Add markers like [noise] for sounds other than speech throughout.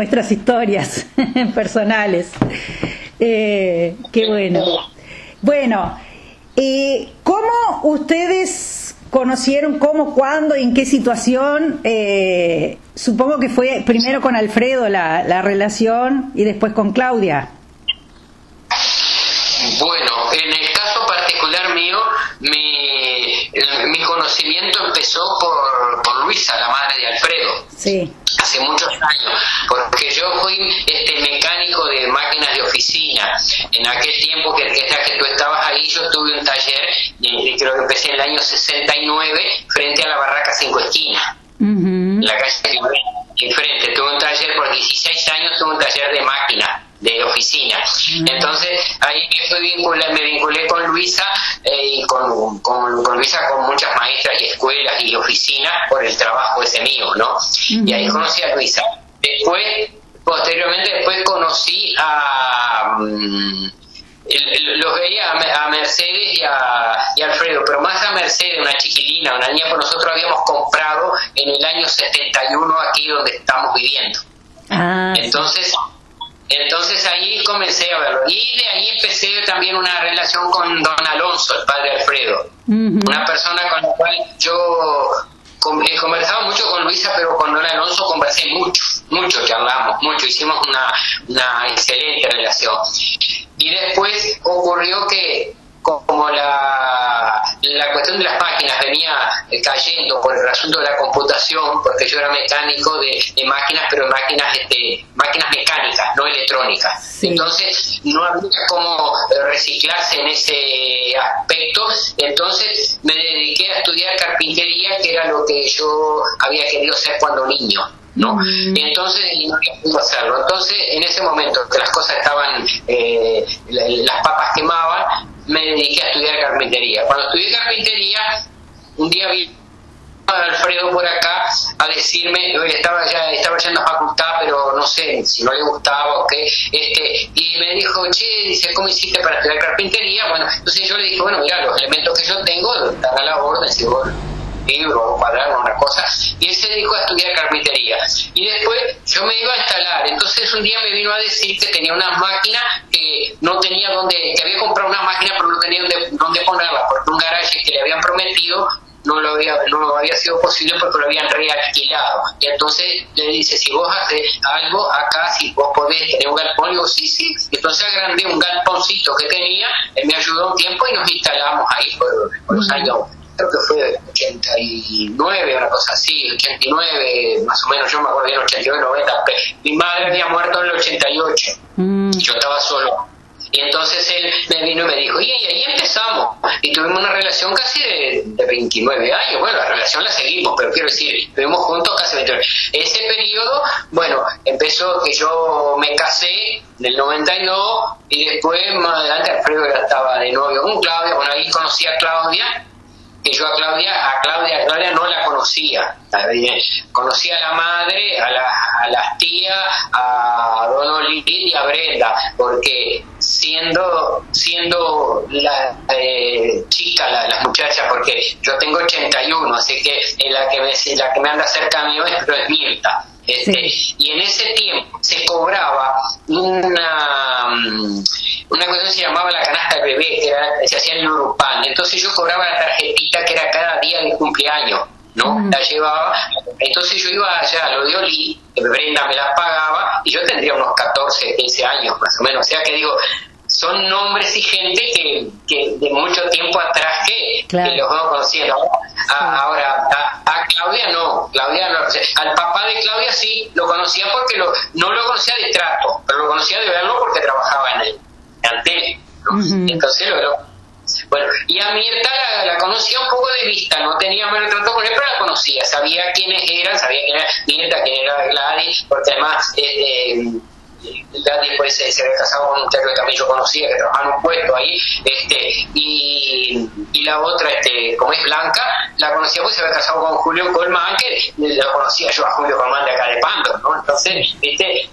nuestras historias [laughs] personales. Eh, qué bueno. Bueno, eh, ¿cómo ustedes conocieron, cómo, cuándo, en qué situación? Eh, supongo que fue primero con Alfredo la, la relación y después con Claudia. Bueno, en el caso particular mío, mi, mi conocimiento empezó por, por Luisa, la madre de Alfredo. Sí hace muchos años, porque yo fui este mecánico de máquinas de oficina. En aquel tiempo que, que, que tú estabas ahí, yo tuve un taller, y, creo que empecé en el año 69, frente a la Barraca Cinco Esquinas. La calle enfrente, tuve un taller por 16 años, tuve un taller de máquinas de oficina. Entonces ahí me, vinculé, me vinculé con Luisa eh, y con, con, Luisa con muchas maestras y escuelas y oficinas por el trabajo ese mío, ¿no? Y ahí conocí a Luisa. Después, posteriormente, después conocí a... Mm, los veía a, Mercedes y a, y Alfredo, pero más a Mercedes, una chiquilina, una niña que nosotros habíamos comprado en el año 71 aquí donde estamos viviendo. Ah, Entonces, entonces ahí comencé a verlo. Y de ahí empecé también una relación con don Alonso, el padre Alfredo. Una persona con la cual yo he conversado mucho con Luisa, pero con don Alonso conversé mucho, mucho charlamos, mucho, hicimos una, una excelente relación. Y después ocurrió que como la, la cuestión de las máquinas venía eh, cayendo por el asunto de la computación, porque yo era mecánico de, máquinas, pero máquinas este, máquinas mecánicas, no electrónicas. Entonces no había cómo eh, reciclarse en ese aspecto, entonces me dediqué a estudiar carpintería, que era lo que yo había querido hacer cuando niño. ¿no? Mm. Entonces, no pude hacerlo. Entonces, en ese momento que las cosas estaban, eh, las papas quemaban, me dediqué a estudiar carpintería. Cuando estudié carpintería, un día vi a Alfredo por acá a decirme, estaba ya estaba yendo a facultad, pero no sé si no le gustaba o qué, este, y me dijo, che, dice, ¿cómo hiciste para estudiar carpintería? Bueno, entonces yo le dije, bueno, mira, los elementos que yo tengo están a la orden, si vos libro, un cuaderno, una cosa, y él se dedicó a estudiar carpintería. Y después yo me iba a instalar, entonces un día me vino a decir que tenía unas máquinas que no tenía donde, que había comprado unas máquinas pero no tenía donde, donde ponerlas, porque un garaje que le habían prometido no lo había no había sido posible porque lo habían realquilado. Y entonces le dice si vos haces algo acá si vos podés tener un galpón digo sí sí entonces agrandé un galponcito que tenía él me ayudó un tiempo y nos instalamos ahí por los años creo que fue 89, una cosa así, 89, más o menos, yo me acuerdo bien, 89, 90, mi madre había muerto en el 88, mm. yo estaba solo. Y entonces él me vino y me dijo, y, ahí empezamos. Y tuvimos una relación casi de, de, 29 años. Bueno, la relación la seguimos, pero quiero decir, estuvimos juntos casi 29. Ese periodo, bueno, empezó que yo me casé en el 92 y después más adelante Alfredo ya estaba de novio con Claudia. Bueno, ahí conocí a Claudia que yo a Claudia, a Claudia, Claudia no la conocía. Conocía a la madre, a, la, las tías, a Don y a Brenda, porque siendo siendo la eh, chica, la, las muchachas, porque yo tengo 81, así que la que me, la que me anda cerca mío es Mirta. Este, Y en ese tiempo se cobraba una, mm, una cuestión que se llamaba la canasta de bebé, que se hacía en el Urupán. Entonces yo cobraba la tarjetita que era cada día de cumpleaños. ¿no? La llevaba, entonces yo iba allá a lo de Oli, Brenda me la pagaba, y yo tendría unos 14, 15 años más o menos, o sea que digo, son nombres y gente que, que de mucho tiempo atrás que, los vamos conociendo. ahora, a, Claudia no, Claudia no, al papá de Claudia sí, lo conocía porque lo, no lo conocía de trato, pero lo conocía de verlo porque trabajaba en el en Entonces lo, bueno, y a Mirta la, conocía un poco de vista, no tenía mal trato con él, pero la conocía, sabía quiénes eran, sabía quién era Mirta, quién era Gladys, porque además eh, Gladys pues, se, se había casado con un muchacho que también yo conocía, que trabajaba en un puesto ahí, este, y, y la otra, este, como es Blanca, la conocía pues se había casado con Julio Colman, que lo conocía yo a Julio Colman de acá de Pando, ¿no? Entonces, este,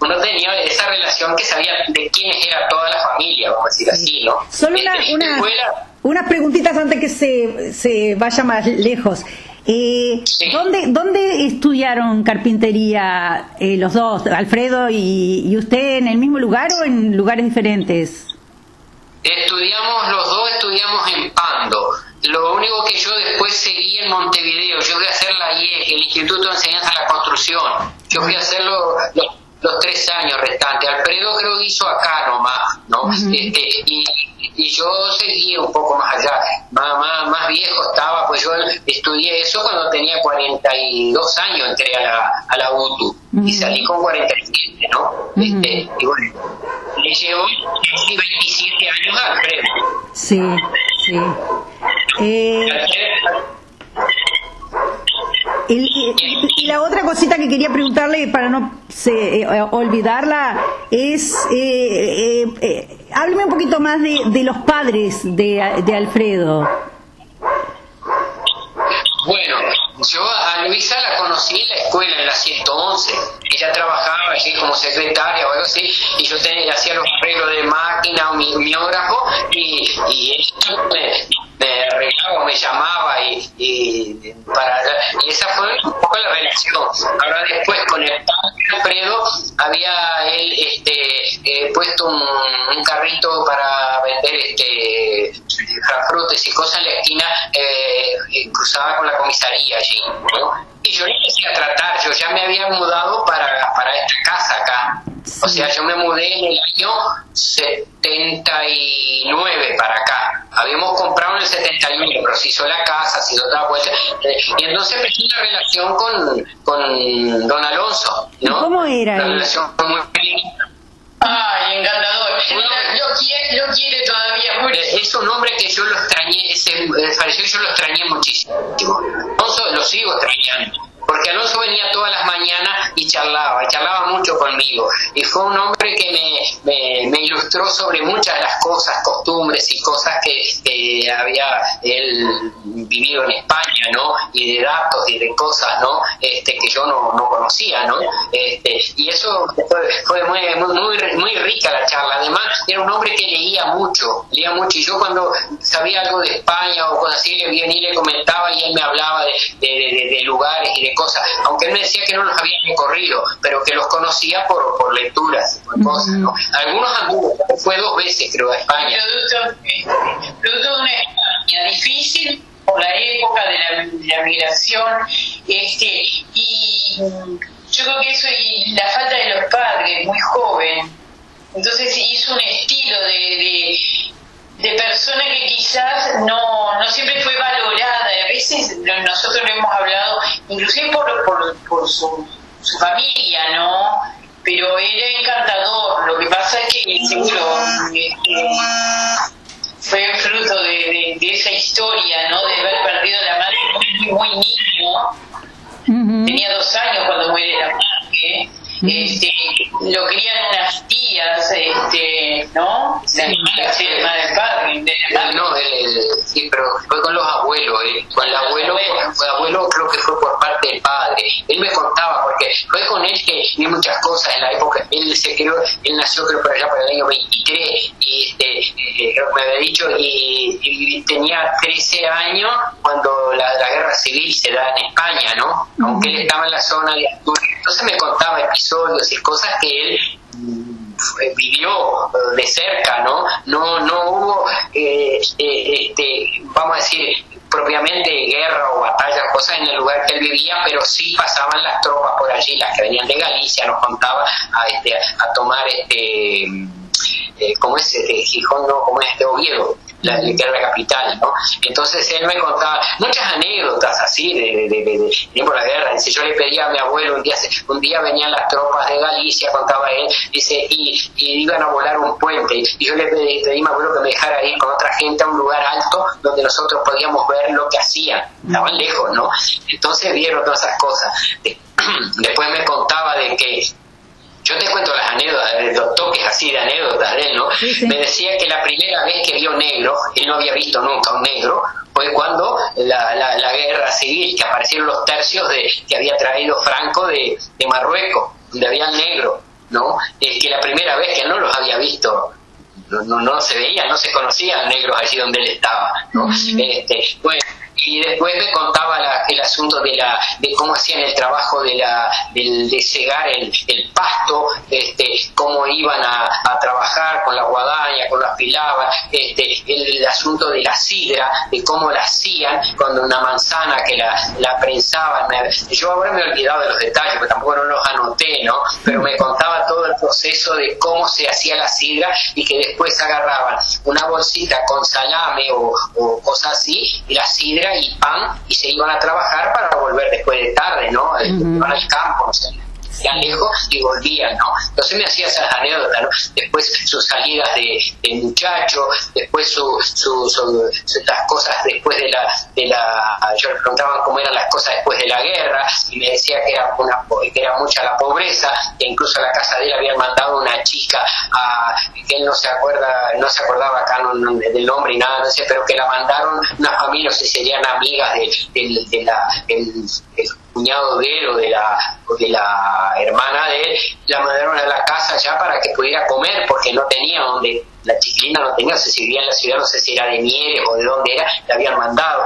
uno tenía esa relación que sabía de quiénes era toda la familia, vamos a decir así, ¿no? Solo una, este, una, unas preguntitas antes que se, se vaya más lejos. Eh, ¿dónde, ¿Dónde estudiaron carpintería eh, los dos, Alfredo y, usted, en el mismo lugar o en lugares diferentes? Estudiamos, los dos estudiamos en Pando. Lo único que yo después seguí en Montevideo, yo fui a hacer la IEG, el Instituto de Enseñanza de la Construcción. Yo fui a hacerlo los, tres años restantes. Alfredo creo que hizo acá nomás, ¿no? este, y y yo seguí un poco más allá, más, más, viejo estaba, pues yo estudié eso cuando tenía 42 años, entré a la, a la UTU y salí con 47, ¿no? este, y bueno, le llevo 27 años a Alfredo. Sí, sí. Eh, y, la otra cosita que quería preguntarle para no se, eh, olvidarla es, eh, eh, hábleme un poquito más de, los padres de, de Alfredo. Bueno, yo a Luisa la conocí en la escuela, en la 111. Ella trabajaba allí como secretaria o algo así, y yo tenía, hacía los arreglos de máquina o mi, miógrafo, y, y ella me, arreglaba, me llamaba, y, y, para, y esa fue un poco la relación. Ahora después con el padre Alfredo había él este, eh, puesto un, carrito para vender este frutas y cosas en la esquina, eh, eh cruzaba con la comisaría allí, Y yo empecé a tratar, yo ya me había mudado para, para esta casa acá. O sea, yo me mudé en el año 79 para acá. Habíamos comprado en el 71, pero se hizo la casa, se hizo otra vuelta. Y entonces empecé una relación con, con don Alonso, ¿no? ¿Cómo era? Una relación muy Ay, encantador. Lo, lo quiere todavía mucho. Es un hombre que yo lo extrañé, ese, pareció que yo lo extrañé muchísimo. No, lo sigo extrañando porque Alonso venía todas las mañanas y charlaba, charlaba mucho conmigo. Y fue un hombre que me, me, ilustró sobre muchas de las cosas, costumbres y cosas que, había él vivido en España, ¿no? Y de datos y de cosas, ¿no? Este, que yo no, no conocía, ¿no? Este, y eso fue, muy, muy, muy rica la charla. Además, era un hombre que leía mucho, leía mucho. Y yo cuando sabía algo de España o cosas así, le venía y le comentaba y él me hablaba de, de, de lugares y de cosas, aunque él me decía que no los había recorrido, pero que los conocía por, por lecturas, por cosas, ¿no? Algunos amigos, fue dos veces creo a España. Producto, de una España difícil por la época de la, migración, este, y yo creo que eso y la falta de los padres, muy joven, entonces hizo un estilo de de persona que quizás no, no siempre fue valorada. A veces nosotros lo hemos hablado, inclusive por, por, por su, su familia, ¿no? Pero era encantador. Lo que pasa es que seguro este, fue fruto de, de, esa historia, ¿no? De haber perdido la madre muy, muy niño. Tenía dos años cuando muere la madre este, lo crían unas tías, este, ¿no? La madre padre, No, sí, pero fue con los abuelos, eh. con el abuelo, fue abuelo creo que fue por parte del padre. Él me contaba, porque fue con él que vi muchas cosas en la época, él se creó, él nació creo por allá por el año 23, y este, eh, me había dicho, y, tenía 13 años cuando la, guerra civil se da en España, ¿no? Aunque él estaba en la zona de Asturias. Entonces me contaba episodios y cosas que él mm, vivió de cerca, ¿no? No, no hubo, eh, eh, este, vamos a decir, propiamente guerra o batalla, cosas en el lugar que él vivía, pero sí pasaban las tropas por allí, las que venían de Galicia, nos contaba a, este, a tomar este eh, como es de Gijón, no, como es de Oviedo, la, la capital, ¿no? Entonces él me contaba muchas anécdotas así de, de, de, de la guerra. Dice, yo le pedía a mi abuelo un día, un día venían las tropas de Galicia, contaba él, dice, y, y iban a volar un puente. Y yo le pedí, pedí a mi abuelo que me dejara ir con otra gente a un lugar alto donde nosotros podíamos ver lo que hacían. Estaban lejos, ¿no? Entonces vieron todas esas cosas. [clears throat] Después me contaba de que yo te cuento las anécdotas, los toques así de anécdotas de él, ¿no? Me decía que la primera vez que vio negro, él no había visto nunca un negro, fue cuando la, la, guerra civil, que aparecieron los tercios de, que había traído Franco de, de Marruecos, donde había negro, ¿no? Es que la primera vez que no los había visto, no, no, no se veía, no se conocían negros allí donde él estaba, ¿no? este, bueno, y después me contaba el asunto de la de cómo hacían el trabajo de la de cegar el, pasto este cómo iban a, a, trabajar con la guadaña con las pilabas este el, asunto de la sidra de cómo la hacían con una manzana que la, la prensaban. Yo ahora me he olvidado de los detalles porque tampoco no los anoté no pero me contaba todo el proceso de cómo se hacía la sidra y que después agarraban una bolsita con salame o, o cosas así y la sidra y pan y se iban a trabajar para volver después de tarde, ¿no? Iban al campo, no y volvían, ¿no? Entonces me hacía esas anécdotas, ¿no? Después sus salidas de, de muchacho, después su, su, las cosas después de la, de la, yo le preguntaba cómo eran las cosas después de la guerra y me decía que era, una, que era mucha la pobreza, que incluso la casa de él habían mandado una chica a, que él no se acuerda, no se acordaba acá del nombre y nada, no sé, pero que la mandaron una familia, no serían amigas de, de, la, cuñado de él o de la, de la hermana de él, la mandaron a la casa ya para que pudiera comer porque no tenía donde, la chiquilina no tenía, no sé si vivía en la ciudad, no sé si era de Mieres o de dónde era, la habían mandado.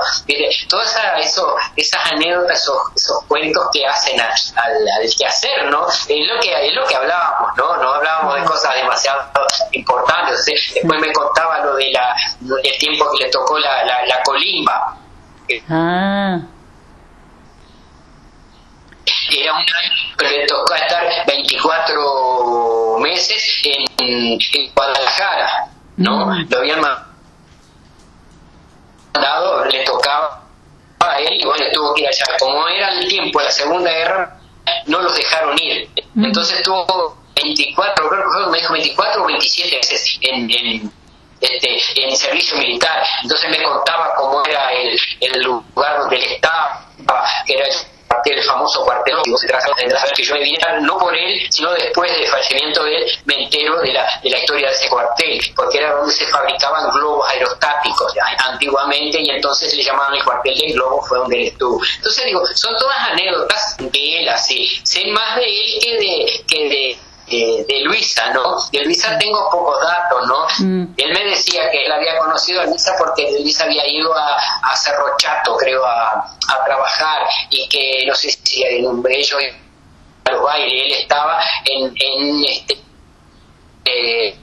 Todas eso, esas anécdotas, esos, esos cuentos que hacen al, al, quehacer, ¿no? Es lo que, es lo que hablábamos, ¿no? No hablábamos de cosas demasiado importantes. Después me contaba lo de la, el tiempo que le tocó la, la, la colimba. Ah era un año que le tocó estar 24 meses en, Guadalajara, ¿no? Lo habían mandado, le tocaba a él y bueno, tuvo que ir allá. Como era el tiempo de la Segunda Guerra, no los dejaron ir. Entonces tuvo 24, creo que me dijo 24 o 27 meses en, en este, en servicio militar. Entonces me contaba cómo era el, el lugar donde él estaba, que era el famoso cuartel que yo me vine no por él, sino después del fallecimiento de él, me entero de la, de la historia de ese cuartel, porque era donde se fabricaban globos aerostáticos antiguamente y entonces le llamaban el cuartel de globos, fue donde él estuvo. Entonces digo, son todas anécdotas de él así, sé más de él que de, que de de, Luisa, ¿no? De Luisa tengo pocos datos, ¿no? Mm. Él me decía que él había conocido a Luisa porque Luisa había ido a, a Cerro Chato, creo, a, a trabajar y que no sé si en un bello a los bailes, él estaba en, en este eh,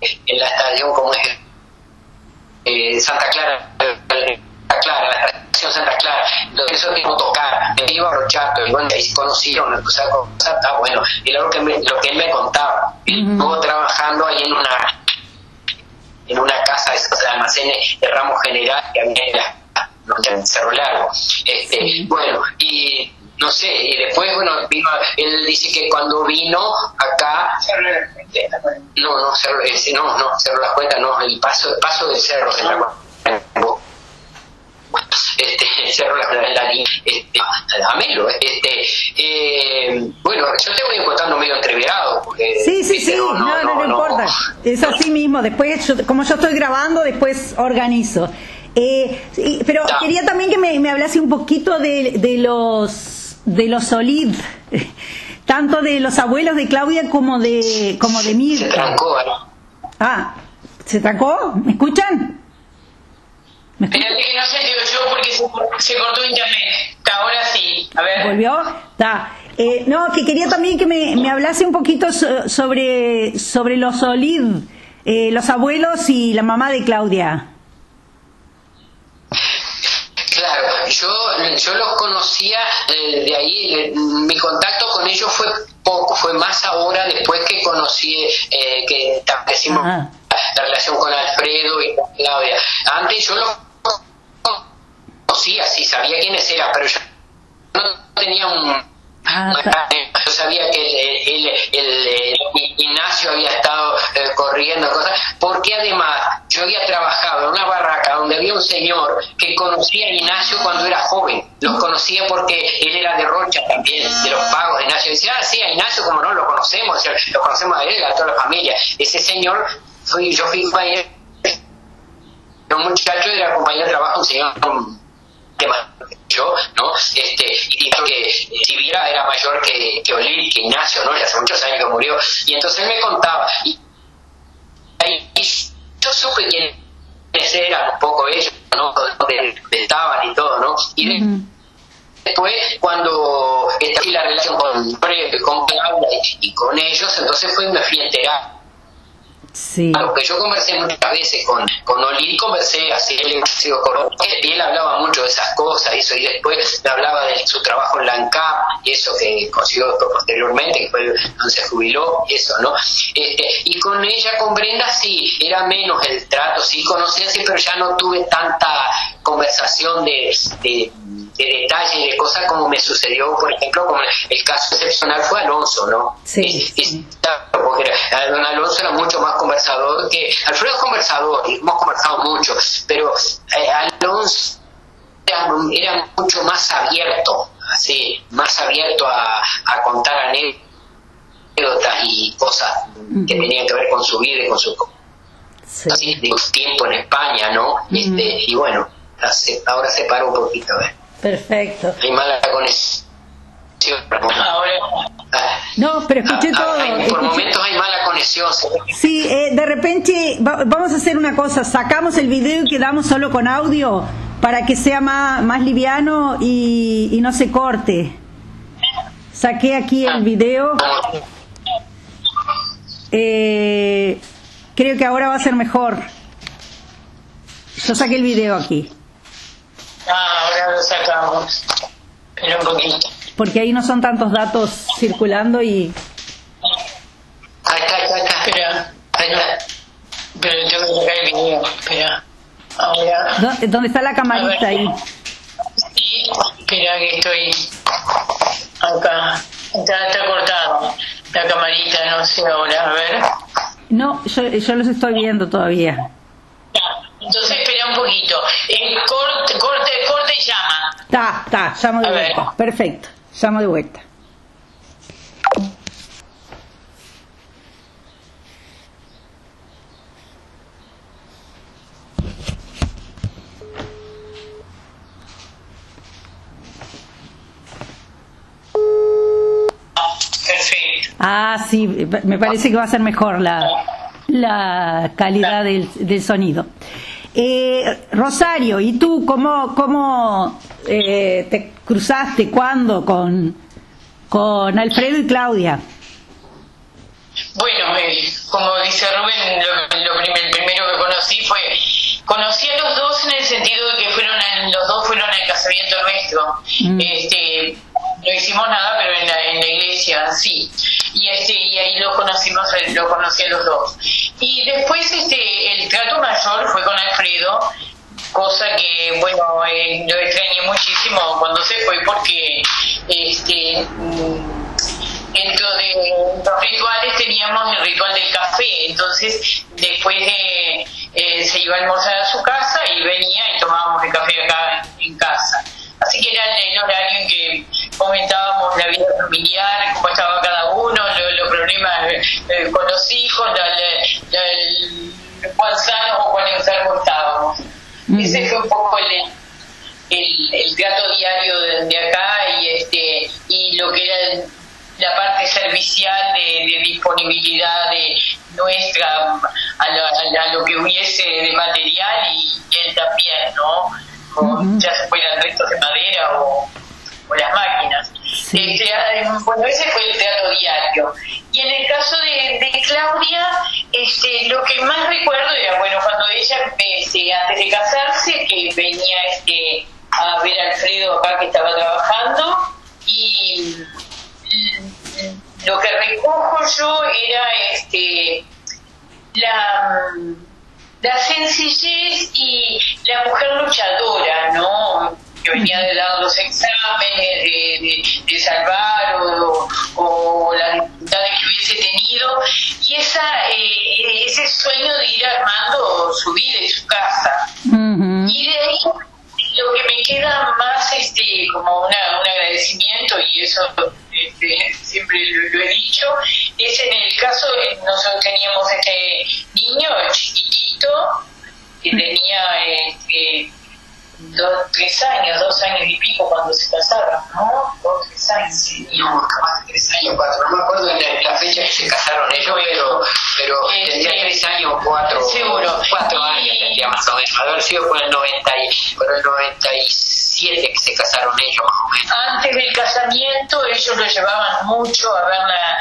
en la estación como es eh, Santa Clara Clara, la estación Santa Clara, entonces eso mismo tocar, me iba a Rochato, y bueno, ahí se conocieron, o sea, está bueno, y lo que, me, lo que él me contaba, él estuvo trabajando ahí en una en una casa de esos almacenes de ramo general que había en Cerro Largo. Este, bueno, y no sé, y después, bueno, vino, él dice que cuando vino acá, no, no, cerro, no, no, cerró las cuentas, no, el paso, el paso del cerro, de la este, cerro la, la, este, Amelo, este, eh, bueno, yo te voy contando medio entreverado. Porque, sí, sí, sí, no, no, no, importa, es así mismo, después, como yo estoy grabando, después organizo. Eh, pero quería también que me, me hablase un poquito de, de los de los Solid, tanto de los abuelos de Claudia como de como de Mirta. Se trancó, Ah, ¿se trancó? ¿Me escuchan? Espérate que no se dio yo porque se, cortó internet. Ahora sí. A ver. ¿Volvió? Está. Eh, no, que quería también que me, me hablase un poquito sobre, sobre los Solid, eh, los abuelos y la mamá de Claudia. Claro, yo, yo los conocía eh, de ahí, mi contacto con ellos fue poco, fue más ahora después que conocí, eh, que establecimos la relación con Alfredo y con Claudia. Antes yo los conocía, sí, sabía quiénes eran, pero yo no tenía un Ah, yo sabía que el, el, Ignacio había estado eh, corriendo cosas, porque además yo había trabajado en una barraca donde había un señor que conocía a Ignacio cuando era joven, los conocía porque él era de Rocha también, de los pagos de Ignacio, y decía, ah, sí, a Ignacio como no, lo conocemos, lo conocemos a él, a toda la familia. Ese señor, fui, yo fui compañero, un muchacho era compañero de trabajo, un señor yo, ¿no? Este, y que Sibira era mayor que, que que Ignacio, ¿no? Y hace muchos años que murió. Y entonces él me contaba, y, y yo supe quiénes eran un poco ellos, ¿no? Donde estaban y todo, ¿no? Y después, cuando establecí la relación con, con Claudia y, con ellos, entonces fue una fui Sí. Que yo conversé muchas veces con, con Oli, conversé así, él, y él hablaba mucho de esas cosas, eso, y después hablaba de su trabajo en la ANCAP, y eso que consiguió posteriormente, que fue donde se jubiló, y eso, ¿no? Este, y con ella, con Brenda, sí, era menos el trato, sí conocía, sí, pero ya no tuve tanta conversación de de detalles, de cosas como me sucedió, por ejemplo, como el caso excepcional fue Alonso, ¿no? Sí. porque don Alonso era mucho más conversador que. Alfredo es conversador, y hemos conversado mucho, pero eh, Alonso era, mucho más abierto, así, más abierto a, a contar anécdotas y cosas que tenían que ver con su vida y con su. Así, tiempo en España, ¿no? este, y bueno, ahora se paró un poquito, a ver. Perfecto. Hay mala conexión. No, pero escuché ah, todo. por momentos hay mala conexión. Sí, eh, de repente vamos a hacer una cosa, sacamos el video y quedamos solo con audio para que sea más, más liviano y, y no se corte. Saqué aquí el video. Eh, creo que ahora va a ser mejor. Yo saqué el video aquí. Ah, ahora lo sacamos. Pero un poquito. Porque ahí no son tantos datos circulando y. Acá, acá, acá. Espera. Pero tengo que sacar el video. Espera. Ahora. ¿Dónde está la camarita ahí? Sí, espera que estoy. Acá. Está, está cortado. La camarita, no sé ahora. A ver. No, yo, yo los estoy viendo todavía. Entonces espera un poquito. Eh, corte, corte, corte y llama. Está, está, llamo de vuelta. Perfecto, llamo de vuelta. Perfecto. Ah, sí, me parece que va a ser mejor la, la calidad del, del sonido. Eh, Rosario, ¿y tú cómo, cómo eh, te cruzaste, cuándo con, con Alfredo y Claudia? Bueno, eh, como dice Rubén, lo, el primero que conocí fue, conocí a los dos en el sentido de que fueron los dos fueron al casamiento nuestro. Mm. Este, no hicimos nada, pero en la, en la iglesia sí. Y, este, y ahí lo conocimos, lo conocí a los dos. Y después este, el trato mayor fue con Alfredo, cosa que, bueno, eh, lo extrañé muchísimo cuando se fue porque este mm, dentro de los rituales teníamos el ritual del café, entonces después de, eh, se iba a almorzar a su casa y venía y tomábamos el café acá en casa. Así que era el horario en que comentábamos la vida familiar, cómo estaba cada uno, los problemas eh, con los hijos, cuán sanos o cuán enfermos estábamos. Ese fue un poco el, el, el trato diario de, acá y este y lo que era la parte servicial de, disponibilidad de nuestra a lo, que hubiese de material y él también, ¿no? ya se fueran restos de madera o, las máquinas. Este, bueno, ese fue el teatro diario. Y en el caso de, Claudia, este, lo que más recuerdo era, bueno, cuando ella, este, antes de casarse, que venía este, a ver a Alfredo acá que estaba trabajando, y lo que recojo yo era este, la la sencillez y la mujer luchadora, ¿no? Que venía de dar los exámenes, de, de, salvar o, o, las dificultades que hubiese tenido, y esa, eh, ese sueño de ir armando su vida y su casa. Y de ahí lo que me queda más este como una, un agradecimiento, y eso este, siempre lo, he dicho, es en el caso, nosotros teníamos este niño chiquitito que tenía este, dos, tres años, dos años y pico cuando se casaron, ¿no? Dos, tres años. Sí, no, capaz de tres años, cuatro, no me acuerdo en la, fecha que se casaron ellos, pero, pero este, tendría tres años o cuatro, seguro. cuatro años tendría más o menos, haber sido por el 90 y, por el 97 que se casaron ellos más o menos. Antes del casamiento ellos lo llevaban mucho a ver la,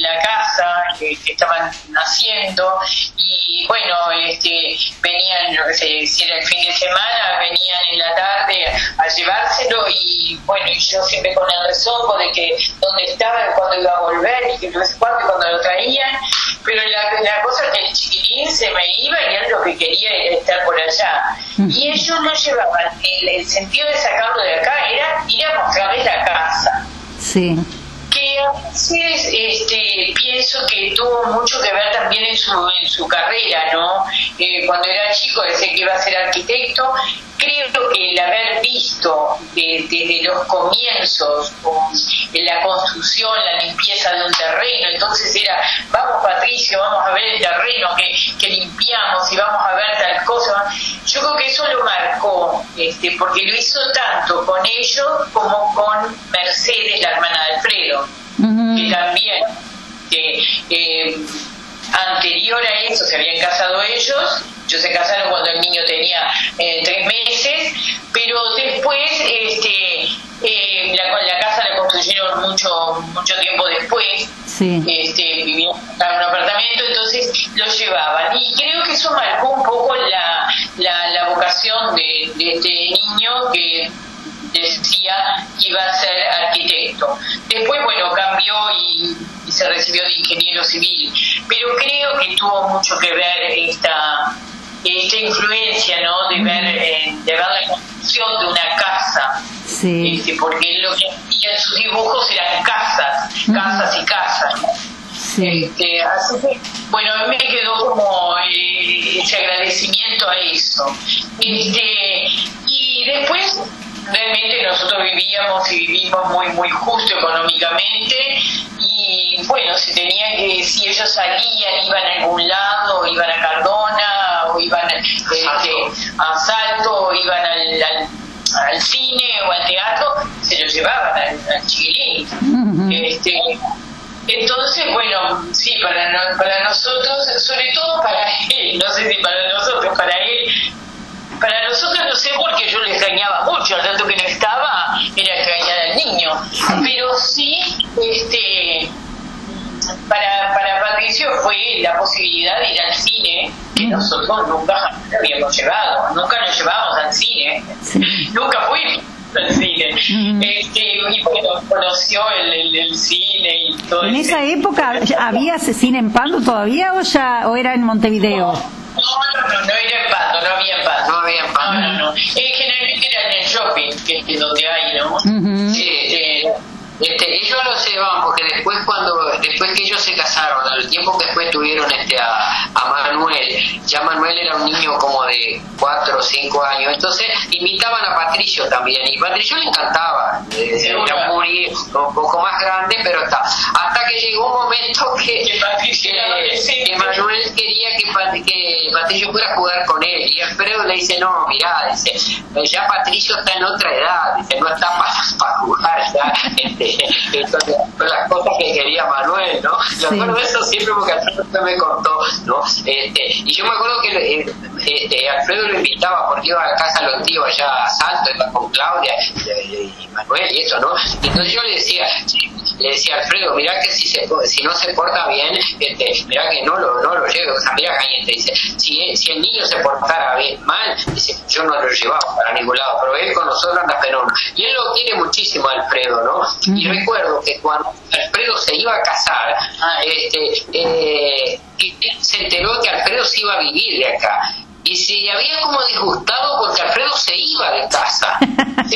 la casa que, que, estaban haciendo y bueno, este, venían, lo que se decía el fin de semana, venían en la tarde a llevárselo y bueno, y yo siempre con el resoco de que dónde estaba, cuándo iba a volver y que no sé cuándo, cuando lo traían, pero la, la cosa es que el chiquitín se me iba y él lo que quería era estar por allá. Y ellos no llevaban, el, el sentido de sacarlo de acá era ir a mostrarles la casa. Sí este, pienso que tuvo mucho que ver también en su, en su carrera, ¿no? Eh, cuando era chico decía que iba a ser arquitecto, creo que el haber visto desde los comienzos en la construcción, la limpieza de un terreno, entonces era, vamos Patricio, vamos a ver el terreno que, que limpiamos y vamos a ver tal cosa, yo creo que eso lo marcó, este, porque lo hizo tanto con ellos como con Mercedes, la hermana de Alfredo, que también, que eh, anterior a eso se habían casado ellos, ellos se casaron cuando el niño tenía eh, tres meses, pero después este, eh, la, la, casa la construyeron mucho mucho tiempo después, sí. este, vivían en un apartamento, entonces lo llevaban. Y creo que eso marcó un poco la, la, la vocación de, de este niño que decía que iba a ser arquitecto. Después, bueno, cambió y, y, se recibió de ingeniero civil, pero creo que tuvo mucho que ver esta, esta influencia, ¿no? De ver, eh, de ver la construcción de una casa. Sí. Este, porque lo que hacía en sus dibujos eran casas, casas y casas. Sí. Este, así que, bueno, a mí me quedó como eh, ese agradecimiento a eso. Este, y después realmente nosotros vivíamos y vivimos muy muy justo económicamente y bueno si tenían que si ellos salían iban a algún lado iban a Cardona o iban este, a Salto o iban al, al, al, cine o al teatro se los llevaban al, al chiquilín uh -huh. este, entonces, bueno, sí, para, no, para nosotros, sobre todo para [laughs] él, no sé si para nosotros, para él, para nosotros no sé porque yo le extrañaba mucho, al tanto que no estaba, era extrañar al niño. [laughs] Pero sí, este para, para Patricio fue la posibilidad de ir al cine, que nosotros nunca habíamos llevado, nunca nos llevábamos al cine, [laughs] nunca fuimos al cine. Este, y bueno, conoció el, el, el, cine y todo. ¿En esa época había cine en Pando todavía o ya o era en Montevideo? No, no, no, no era en Pando, no había en Pando. No había en Pando. No, no, en el shopping, que es donde hay, ¿no? Uh -huh. Eh, este, ellos lo llevaban porque después cuando después que ellos se casaron al tiempo que después tuvieron este a, a Manuel ya Manuel era un niño como de 4 o 5 años entonces imitaban a Patricio también y Patricio le encantaba eh, era muy un poco más grande pero está hasta que llegó un momento [laughs] que, que, Manuel quería que, que Patricio pudiera jugar con él y Alfredo le dice no mirá dice ya Patricio está en otra edad dice no está para, [laughs] para jugar ya este, son las cosas que quería Manuel, ¿no? Me acuerdo de eso siempre porque Alfredo me contó, ¿no? Este, y yo me acuerdo que este, Alfredo lo invitaba porque iba a casa de los tíos allá a Salto, iba con Claudia y, y, Manuel y eso, ¿no? Entonces yo le decía, le decía Alfredo, mirá que si se si no se porta bien, este, mirá que no lo, no lo lleve, o sea, mirá caliente, dice, si, si el niño se portara bien, mal, dice, yo no lo llevaba para ningún lado, pero él con nosotros anda fenómeno. Y él lo quiere muchísimo Alfredo, ¿no? Y recuerdo que cuando Alfredo se iba a casar, este, eh, se enteró que Alfredo se iba a vivir de acá. Y se había como disgustado porque Alfredo se iba de casa. [laughs]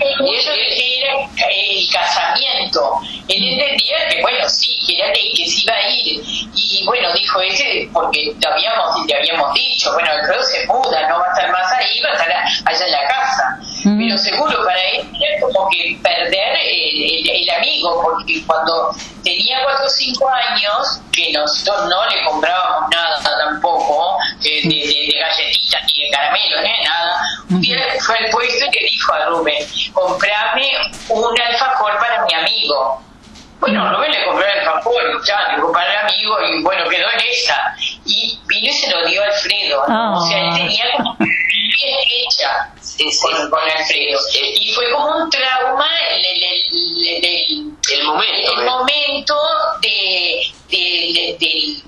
y eso era el casamiento. Él entendía que, bueno, sí, que era que, que se iba a ir. Y bueno, dijo ese, porque te habíamos, te habíamos dicho, bueno, Alfredo se muda, no va a estar más ahí, va a estar allá en la casa. Mm. Pero seguro para él era como que perder el, el, el, amigo, porque cuando tenía 4 o 5 años, que nosotros no le comprábamos nada tampoco, de, de, de galletitas ni de caramelos, ni nada, un día fue al puesto y le dijo a Rubén, comprame un alfajor para mi amigo. Bueno, Rubén le compró el favor, ya, le compró al amigo y bueno, quedó en esa. Y vino y se lo dio a Alfredo. O sea, él tenía como bien hecha con, con, Alfredo. Y fue como un trauma el, el, el, el momento, el momento de, de, de,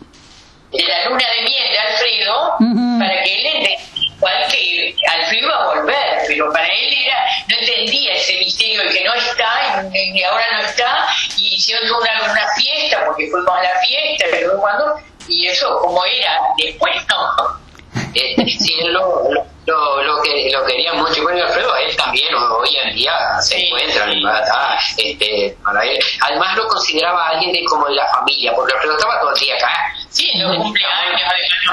de, la luna de miel de Alfredo para que él entendiera igual que Alfredo iba a volver, pero para él era, no entendía ese misterio de que no está y, ahora no está, y hicieron una, una fiesta, porque fuimos a la fiesta, pero cuando, y eso como era después no. [laughs] Eh, sí, lo, lo, lo, que lo quería mucho. Bueno, Alfredo, él también hoy en día se encuentra encuentra, este, para él. Además lo consideraba alguien de como de la familia, porque Alfredo estaba todo el día acá. Sí, no cumpleaños,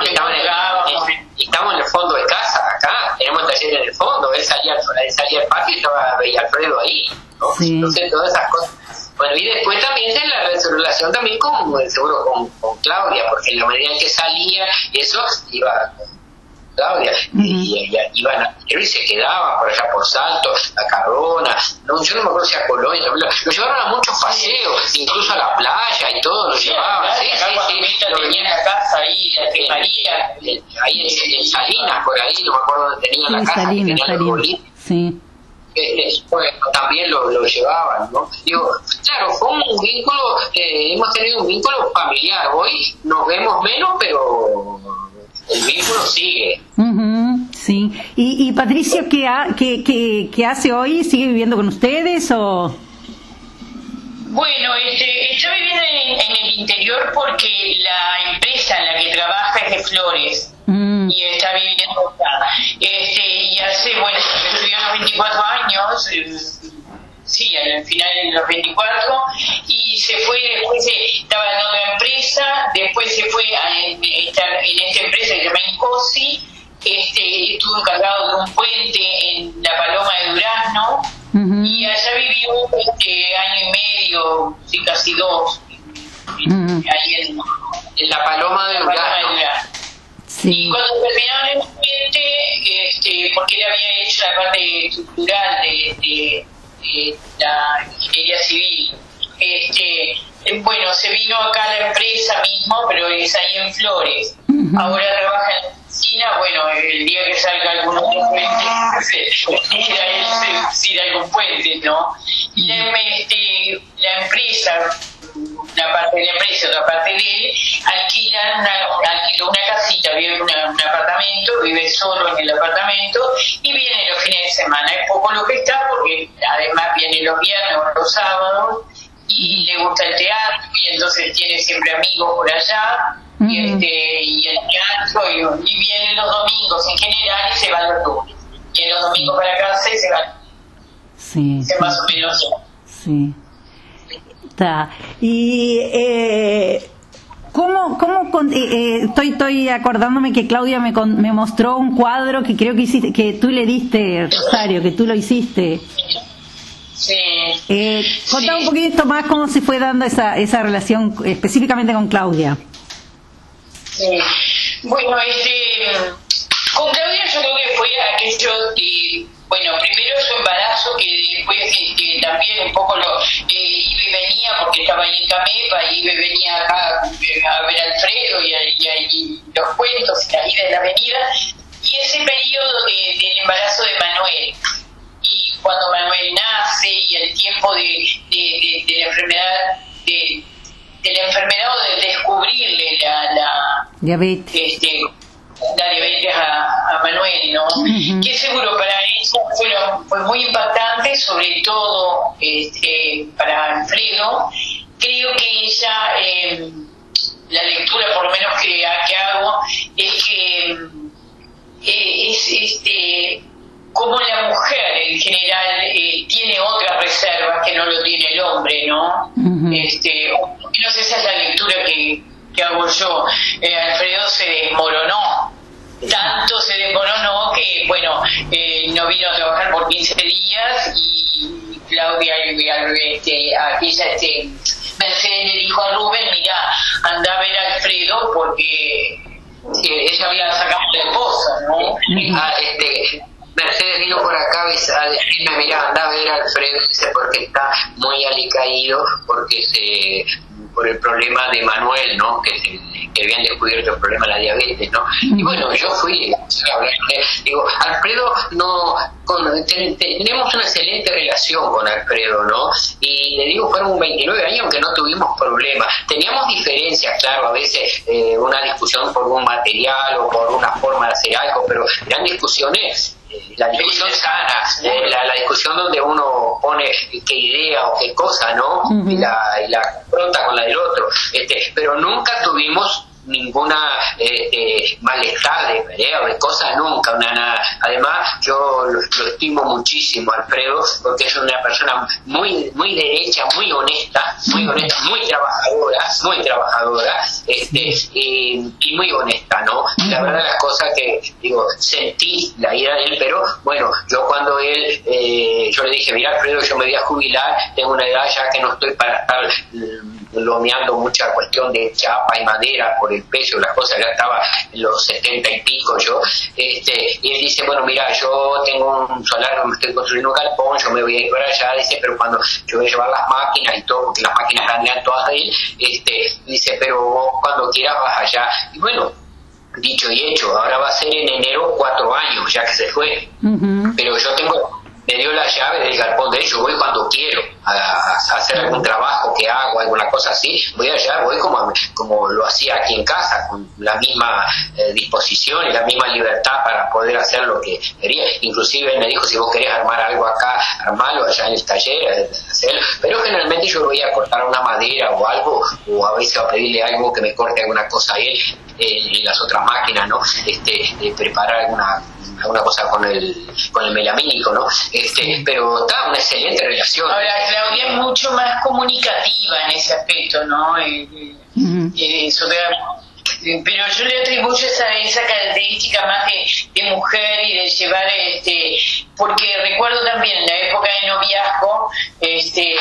estaba en, el, estamos en el fondo de casa, acá, tenemos el taller en el fondo, él salía, él salía al patio y estaba veía Alfredo ahí, ¿no? Entonces todas esas cosas. Bueno, y después también de la relación también con, seguro con, con Claudia, porque en la medida en que salía, eso iba Claudia, y, iban a y se quedaban por allá por Salto, a Carona, no, yo no me acuerdo si a Colonia, lo, lo llevaron a muchos paseos, incluso a la playa y todo, lo llevaban, sí, sí, sí, lo venía en la casa ahí, la María, ahí en, Salinas, por ahí, no me acuerdo dónde tenía la casa, Salinas, Salinas, sí. Bueno, también lo, lo, llevaban, ¿no? Digo, claro, fue un vínculo, eh, hemos tenido un vínculo familiar, hoy nos vemos menos, pero el vínculo sigue. sí. ¿Y, y Patricio ¿qué, ha, qué, qué, qué, hace hoy? ¿Sigue viviendo con ustedes o...? Bueno, este, está viviendo en, en, el interior porque la empresa en la que trabaja es de Flores mm. y está viviendo acá. Este, y hace, bueno, estudió los 24 años, sí, al final de los 24, y se fue, después estaba en otra empresa, después se fue a en, en esta empresa que se llama Incosi, este, estuvo encargado de un puente en La Paloma de Durazno, y allá vivió este, año y medio, sí, casi dos, ahí en, en, La Paloma de Durazno. Sí. Y cuando terminaron el puente, este, porque él había hecho la parte estructural de, de eh, la ingeniería civil. Este, eh, bueno, se vino acá a la empresa mismo, pero es ahí en Flores. Ahora trabaja en la oficina, bueno, el día que salga algún puente, irá [laughs] él algún puente, ¿no? Y la, este, la empresa una parte de la empresa, otra parte de él, alquilan una, alquiló una casita, vive en un apartamento, vive solo en el apartamento y viene los fines de semana. Es poco lo que está porque además viene los viernes o los sábados y le gusta el teatro y entonces tiene siempre amigos por allá y, este, y el teatro y, viene los domingos en general y se va los lunes. Y en los domingos para casa y se va. Sí. Es más o menos. Sí. Y eh, ¿Cómo, cómo eh, eh, estoy, estoy acordándome que Claudia me, me mostró un cuadro que creo que hiciste, que tú le diste, Rosario, que tú lo hiciste. Sí. Eh, contá un poquito más cómo se fue dando esa, esa relación específicamente con Claudia. Sí. Bueno, este, con Claudia yo creo que fue aquello que bueno, primero su embarazo, que después que, también un poco lo eh, iba y venía, porque estaba ahí en Camepa, iba y venía acá eh, a ver a Alfredo y, y, los cuentos y la ida de la avenida, y ese periodo de, del embarazo de Manuel, y cuando Manuel nace y el tiempo de, de, de la enfermedad, de, la enfermedad o de descubrirle la, la diabetes. Este, la diabetes a, a Manuel, ¿no? Que seguro para eso fue muy impactante, sobre todo este, para Alfredo. Creo que ella, eh, la lectura por lo menos que, que hago, es que eh, es este como la mujer en general eh, tiene otras reservas que no lo tiene el hombre, ¿no? este, no sé, esa es la lectura que, que hago yo. Alfredo se desmoronó tanto se desmoronó que, bueno, eh, no vino a trabajar por 15 días y Claudia, este, aquella, este, Mercedes le dijo a Rubén, mira, anda a ver a Alfredo porque ella había sacado a la esposa, ¿no? Ah, este, Mercedes vino por acá a decirme, mira, anda a ver a Alfredo, porque está muy alicaído, porque se por el problema de Manuel, ¿no? Que, habían descubierto el problema de la diabetes, ¿no? Y bueno, yo fui a hablar con él. Digo, Alfredo, no, tenemos una excelente relación con Alfredo, ¿no? Y le digo, fueron 29 años aunque no tuvimos problemas. Teníamos diferencias, claro, a veces eh, una discusión por un material o por una forma de hacer algo, pero eran discusiones la discusión sana, eh, la, discusión donde uno pone qué idea o qué cosa, ¿no? y, la, y la confronta con la del otro. Este, pero nunca tuvimos ninguna eh, malestar de pelea de cosas nunca, una nada. Además, yo lo, estimo muchísimo, Alfredo, porque es una persona muy muy derecha, muy honesta, muy honesta, muy trabajadora, muy trabajadora, este, y, muy honesta, ¿no? La verdad las cosas que, digo, sentí la ira de él, pero bueno, yo cuando él, eh, yo le dije, mira Alfredo, yo me voy a jubilar, tengo una edad ya que no estoy para estar lomeando mucha cuestión de chapa y madera por el peso, las cosas, ya estaba en los setenta y pico yo, este, y él dice, bueno, mira, yo tengo un solar, me estoy construyendo un galpón, yo me voy a ir para allá, dice, pero cuando yo voy a llevar las máquinas y todo, porque las máquinas eran todas de él, este, dice, pero vos cuando quieras vas allá, y bueno, dicho y hecho, ahora va a ser en enero cuatro años ya que se fue, pero yo tengo me dio la llave del galpón de ellos, voy cuando quiero a, hacer algún trabajo que hago, alguna cosa así, voy allá, voy como, como lo hacía aquí en casa, con la misma eh, disposición y la misma libertad para poder hacer lo que quería. Inclusive me dijo, si vos querés armar algo acá, armalo allá en el taller, eh, hacerlo. pero generalmente yo voy a cortar una madera o algo, o a veces a pedirle algo que me corte alguna cosa a él, eh, en las otras máquinas, ¿no? Este, preparar alguna alguna cosa con el, con el melamínico, ¿no? Este, pero está una excelente relación. Ahora, Claudia es mucho más comunicativa en ese aspecto, ¿no? Eh, eh, pero yo le atribuyo esa, esa característica más de, de, mujer y de llevar, este, porque recuerdo también en la época de noviazgo, este,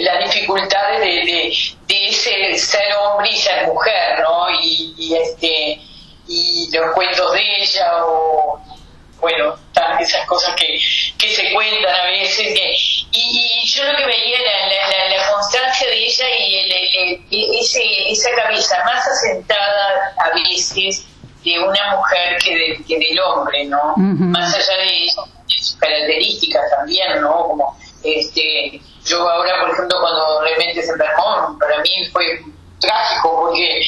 las dificultades de, de, de, ese ser hombre y ser mujer, ¿no? Y, y este y los cuentos de ella o bueno, esas cosas que, que se cuentan a veces. Que, y, yo lo que veía era la, constancia de ella y ese, esa cabeza más asentada a veces de una mujer que, que del hombre, ¿no? Más allá de, sus características también, ¿no? Como este, yo ahora, por ejemplo, cuando realmente se enfermó, para mí fue trágico porque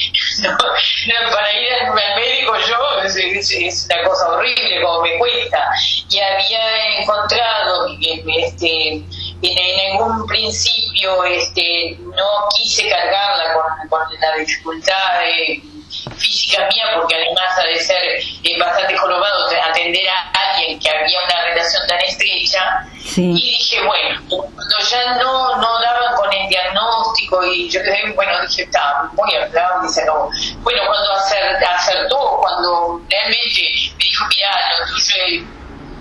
[laughs] para ir al, médico yo es, una cosa horrible como me cuesta. Y había encontrado este en, algún principio este no quise cargarla con, con la dificultad de física mía, porque además de ser eh, bastante jorobado atender a alguien que había una relación tan estrecha, y dije, bueno, cuando ya no, no daban con el diagnóstico y yo bueno, dije, está, voy a hablar, dice, no. Bueno, cuando acertó, cuando realmente me dijo, mira, lo tuyo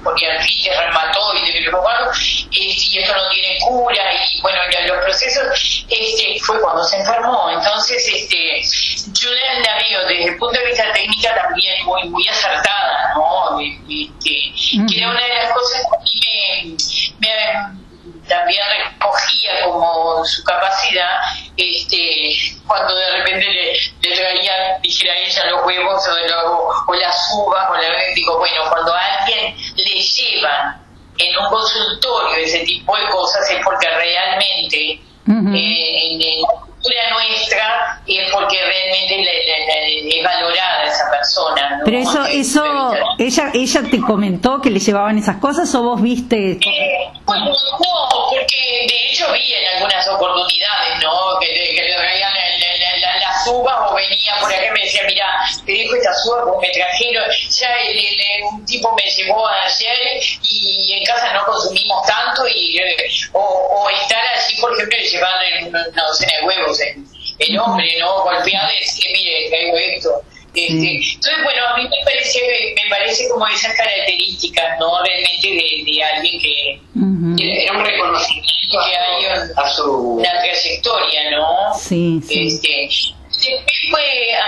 porque artritis reumatoide, y esto no tiene cura, y bueno, los procesos, este, fue cuando se enfermó. Entonces, este, yo la, veo desde el punto de vista técnica también muy, muy acertada, ¿no? Este, que era una de las cosas que me, me también recogía como su capacidad este cuando de repente le, le traían dijera ella los huevos o, o las uvas o la digo bueno cuando a alguien le llevan en un consultorio ese tipo de cosas es porque realmente eh, en, la cultura nuestra es porque realmente es valorada esa persona pero eso eso ella ella te comentó que le llevaban esas cosas o vos viste eh, bueno, no porque de hecho vi en algunas oportunidades no que, que le uvas o venía por acá y me decía mira te dejo estas uvas porque me trajeron ya un tipo me llevó ayer y en casa no consumimos tanto y eh, o, o, estar allí por ejemplo llevar una docena de huevos el, hombre no golpear y decir mire traigo esto este, entonces, bueno, a mí me parece, me parece como esas características, ¿no? Realmente de, alguien que, era un reconocimiento que hay a su... una trayectoria, ¿no? Sí, sí. Este, después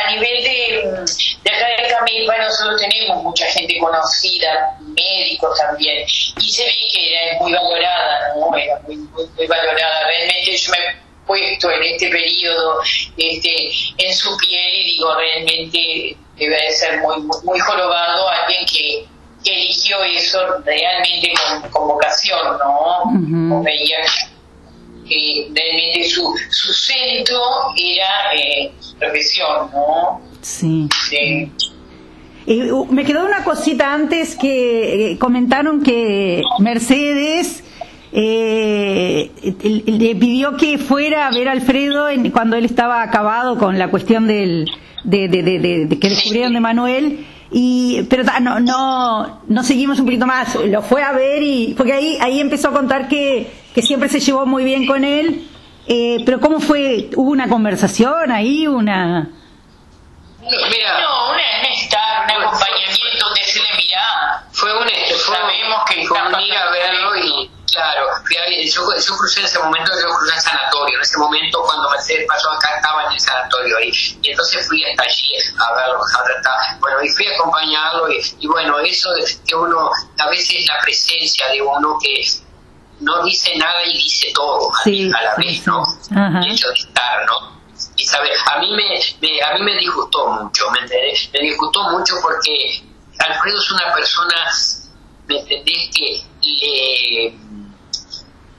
a nivel de, de acá de Camilpa, nosotros tenemos mucha gente conocida, médicos también, y se ve que era muy valorada, ¿no? Era muy, muy, valorada. Realmente yo me he puesto en este periodo este, en su piel y digo, realmente debe de ser muy, muy, jorobado alguien que, que eligió eso realmente con, vocación, ¿no? veía que realmente su, su centro era eh, su profesión, ¿no? Sí. Eh, me quedó una cosita antes que eh, comentaron que Mercedes eh, le pidió que fuera a ver a Alfredo en, cuando él estaba acabado con la cuestión del, de, de, de, que descubrieron de Manuel y pero no no no seguimos un poquito más lo fue a ver y porque ahí ahí empezó a contar que, que siempre se llevó muy bien con él. Eh, pero cómo fue hubo una conversación ahí una Mira, no, una amistad, un acompañamiento donde se le miraba. Fue un, fue, Sabemos que fue un ir a verlo y, claro, yo, yo crucé en ese momento, yo crucé en sanatorio, en ese momento cuando Mercedes pasó acá estaba en el sanatorio y, y entonces fui hasta allí a verlo, a bueno, y fui a acompañarlo y, y bueno, eso de que uno, a veces la presencia de uno que no dice nada y dice todo a la vez, ¿no? El hecho de estar, ¿no? y sabe, a mí me, a mí me disgustó mucho, ¿me entendés? Me disgustó mucho porque Alfredo es una persona, ¿me entendés? Que le,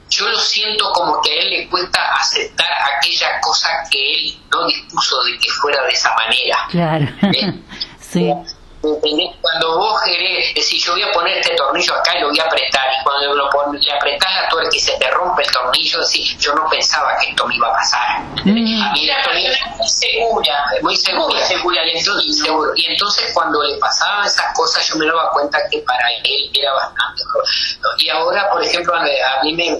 yo lo siento como que a él le cuesta aceptar aquella cosa que él no dispuso de que fuera de esa manera. Claro. ¿Eh? [laughs] sí. Cuando vos querés decir, yo voy a poner este tornillo acá y lo voy a apretar, y cuando lo pones, le apretás la tuerca y se te rompe el tornillo, decís, yo no pensaba que esto me iba a pasar. Mm. A mí la persona muy segura, muy segura, segura, y, entonces, y entonces cuando le pasaban esas cosas yo me daba cuenta que para él era bastante. Y ahora, por ejemplo, a mí me,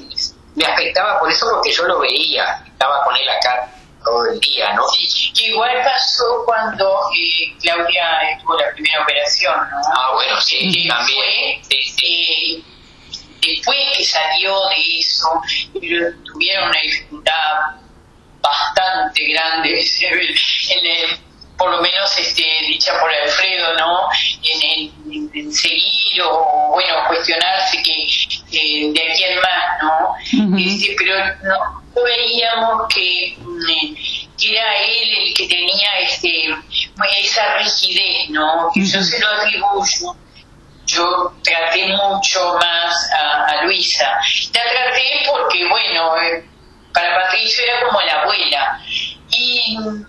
me afectaba por eso porque yo lo veía, estaba con él acá todo el día, ¿no? Sí, igual pasó cuando eh, Claudia tuvo la primera operación, ¿no? Ah, bueno, sí, también. Eh, después que salió de eso, tuvieron una dificultad bastante grande [laughs] en el, por lo menos este, dicha por Alfredo, ¿no? En, seguir o, bueno, cuestionarse que de aquí en más, ¿no? este, pero no veíamos que, mm, que, era él el que tenía este esa rigidez, ¿no? Que yo se lo atribuyo yo traté mucho más a, Luisa. La traté porque, bueno, eh, para Patricio era como la abuela. Y mm,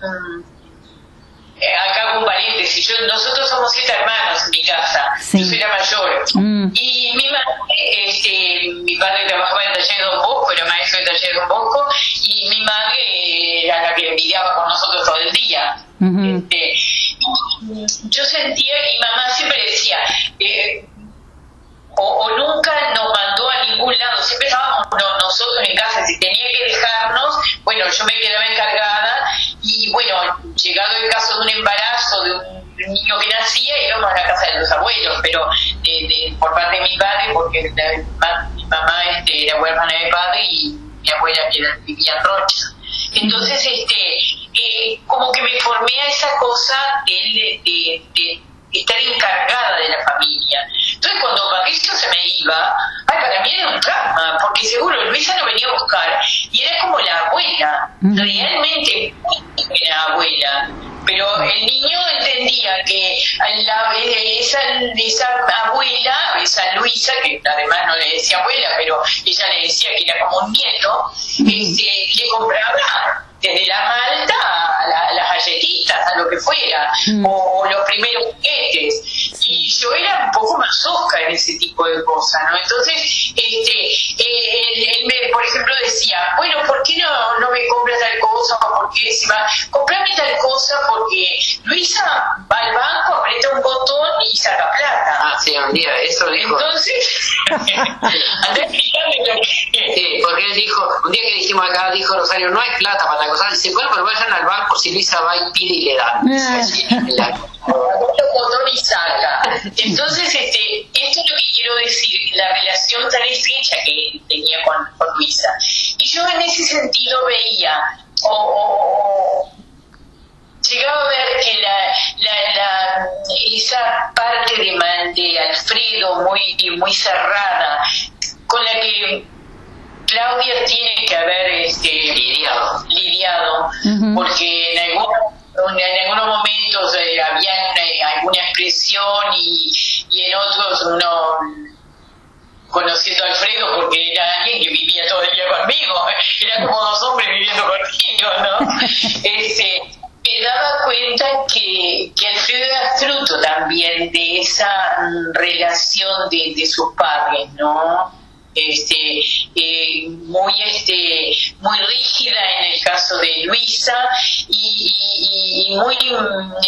eh, acá un paréntesis, yo, nosotros somos siete hermanos en mi casa, yo soy la mayor. Mm. Y mi madre, este, mi padre trabajaba en el taller de Don Bosco, era maestro del taller de Don Bosco, y mi madre era la que envidiaba con nosotros todo el día. este, yo sentía, y mamá siempre decía, eh, o, nunca nos mandó a ningún lado, siempre estábamos nosotros en casa, si tenía que dejarnos, bueno, yo me quedaba encargada bueno, llegado el caso de un embarazo de un niño que nacía, íbamos a la casa de los abuelos, pero de, por parte de mi padre, porque mi mamá este, era huérfana de padre y mi abuela vivía en Rocha. Entonces, este, eh, como que me formé a esa cosa de, de estar encargada de la familia. Entonces cuando Patricio se me iba, ay, para mí era un trauma, porque seguro Luisa lo venía a buscar y era como la abuela, realmente era abuela. Pero el niño entendía que la, esa, esa abuela, esa Luisa, que además no le decía abuela, pero ella le decía que era como un nieto, este, le compraba desde la malta a las galletitas, a lo que fuera, o, los primeros juguetes. Y yo era un poco más osca en ese tipo de cosas, ¿no? Entonces, este, eh, él, me, por ejemplo, decía, bueno, ¿por qué no, no me compras tal cosa? ¿O por qué se va? Comprame tal cosa porque Luisa va al banco, aprieta un botón y saca plata. Ah, sí, un día, eso dijo. Entonces, [laughs] sí, porque él dijo, un día que dijimos acá, dijo Rosario, no hay plata para la cosa, dice, bueno, pero vayan al banco si Luisa va y pide y le dan. Y saca. Entonces, este, esto es lo que quiero decir, la relación tan estrecha que tenía con, con Luisa. Y yo en ese sentido veía, o llegaba a ver que la, la, esa parte de, de Alfredo muy, muy cerrada, con la que Claudia tiene que haber este, lidiado, lidiado porque en, en algunos momentos eh, había alguna expresión y, y en otros uno conociendo a Alfredo porque era alguien que vivía todo el día conmigo, [laughs] era como dos hombres viviendo conmigo, ¿no? [laughs] Este, me daba cuenta que, que Alfredo era fruto también de esa relación de, de sus padres, ¿no? este, eh, muy, este, muy rígida en el caso de Luisa muy,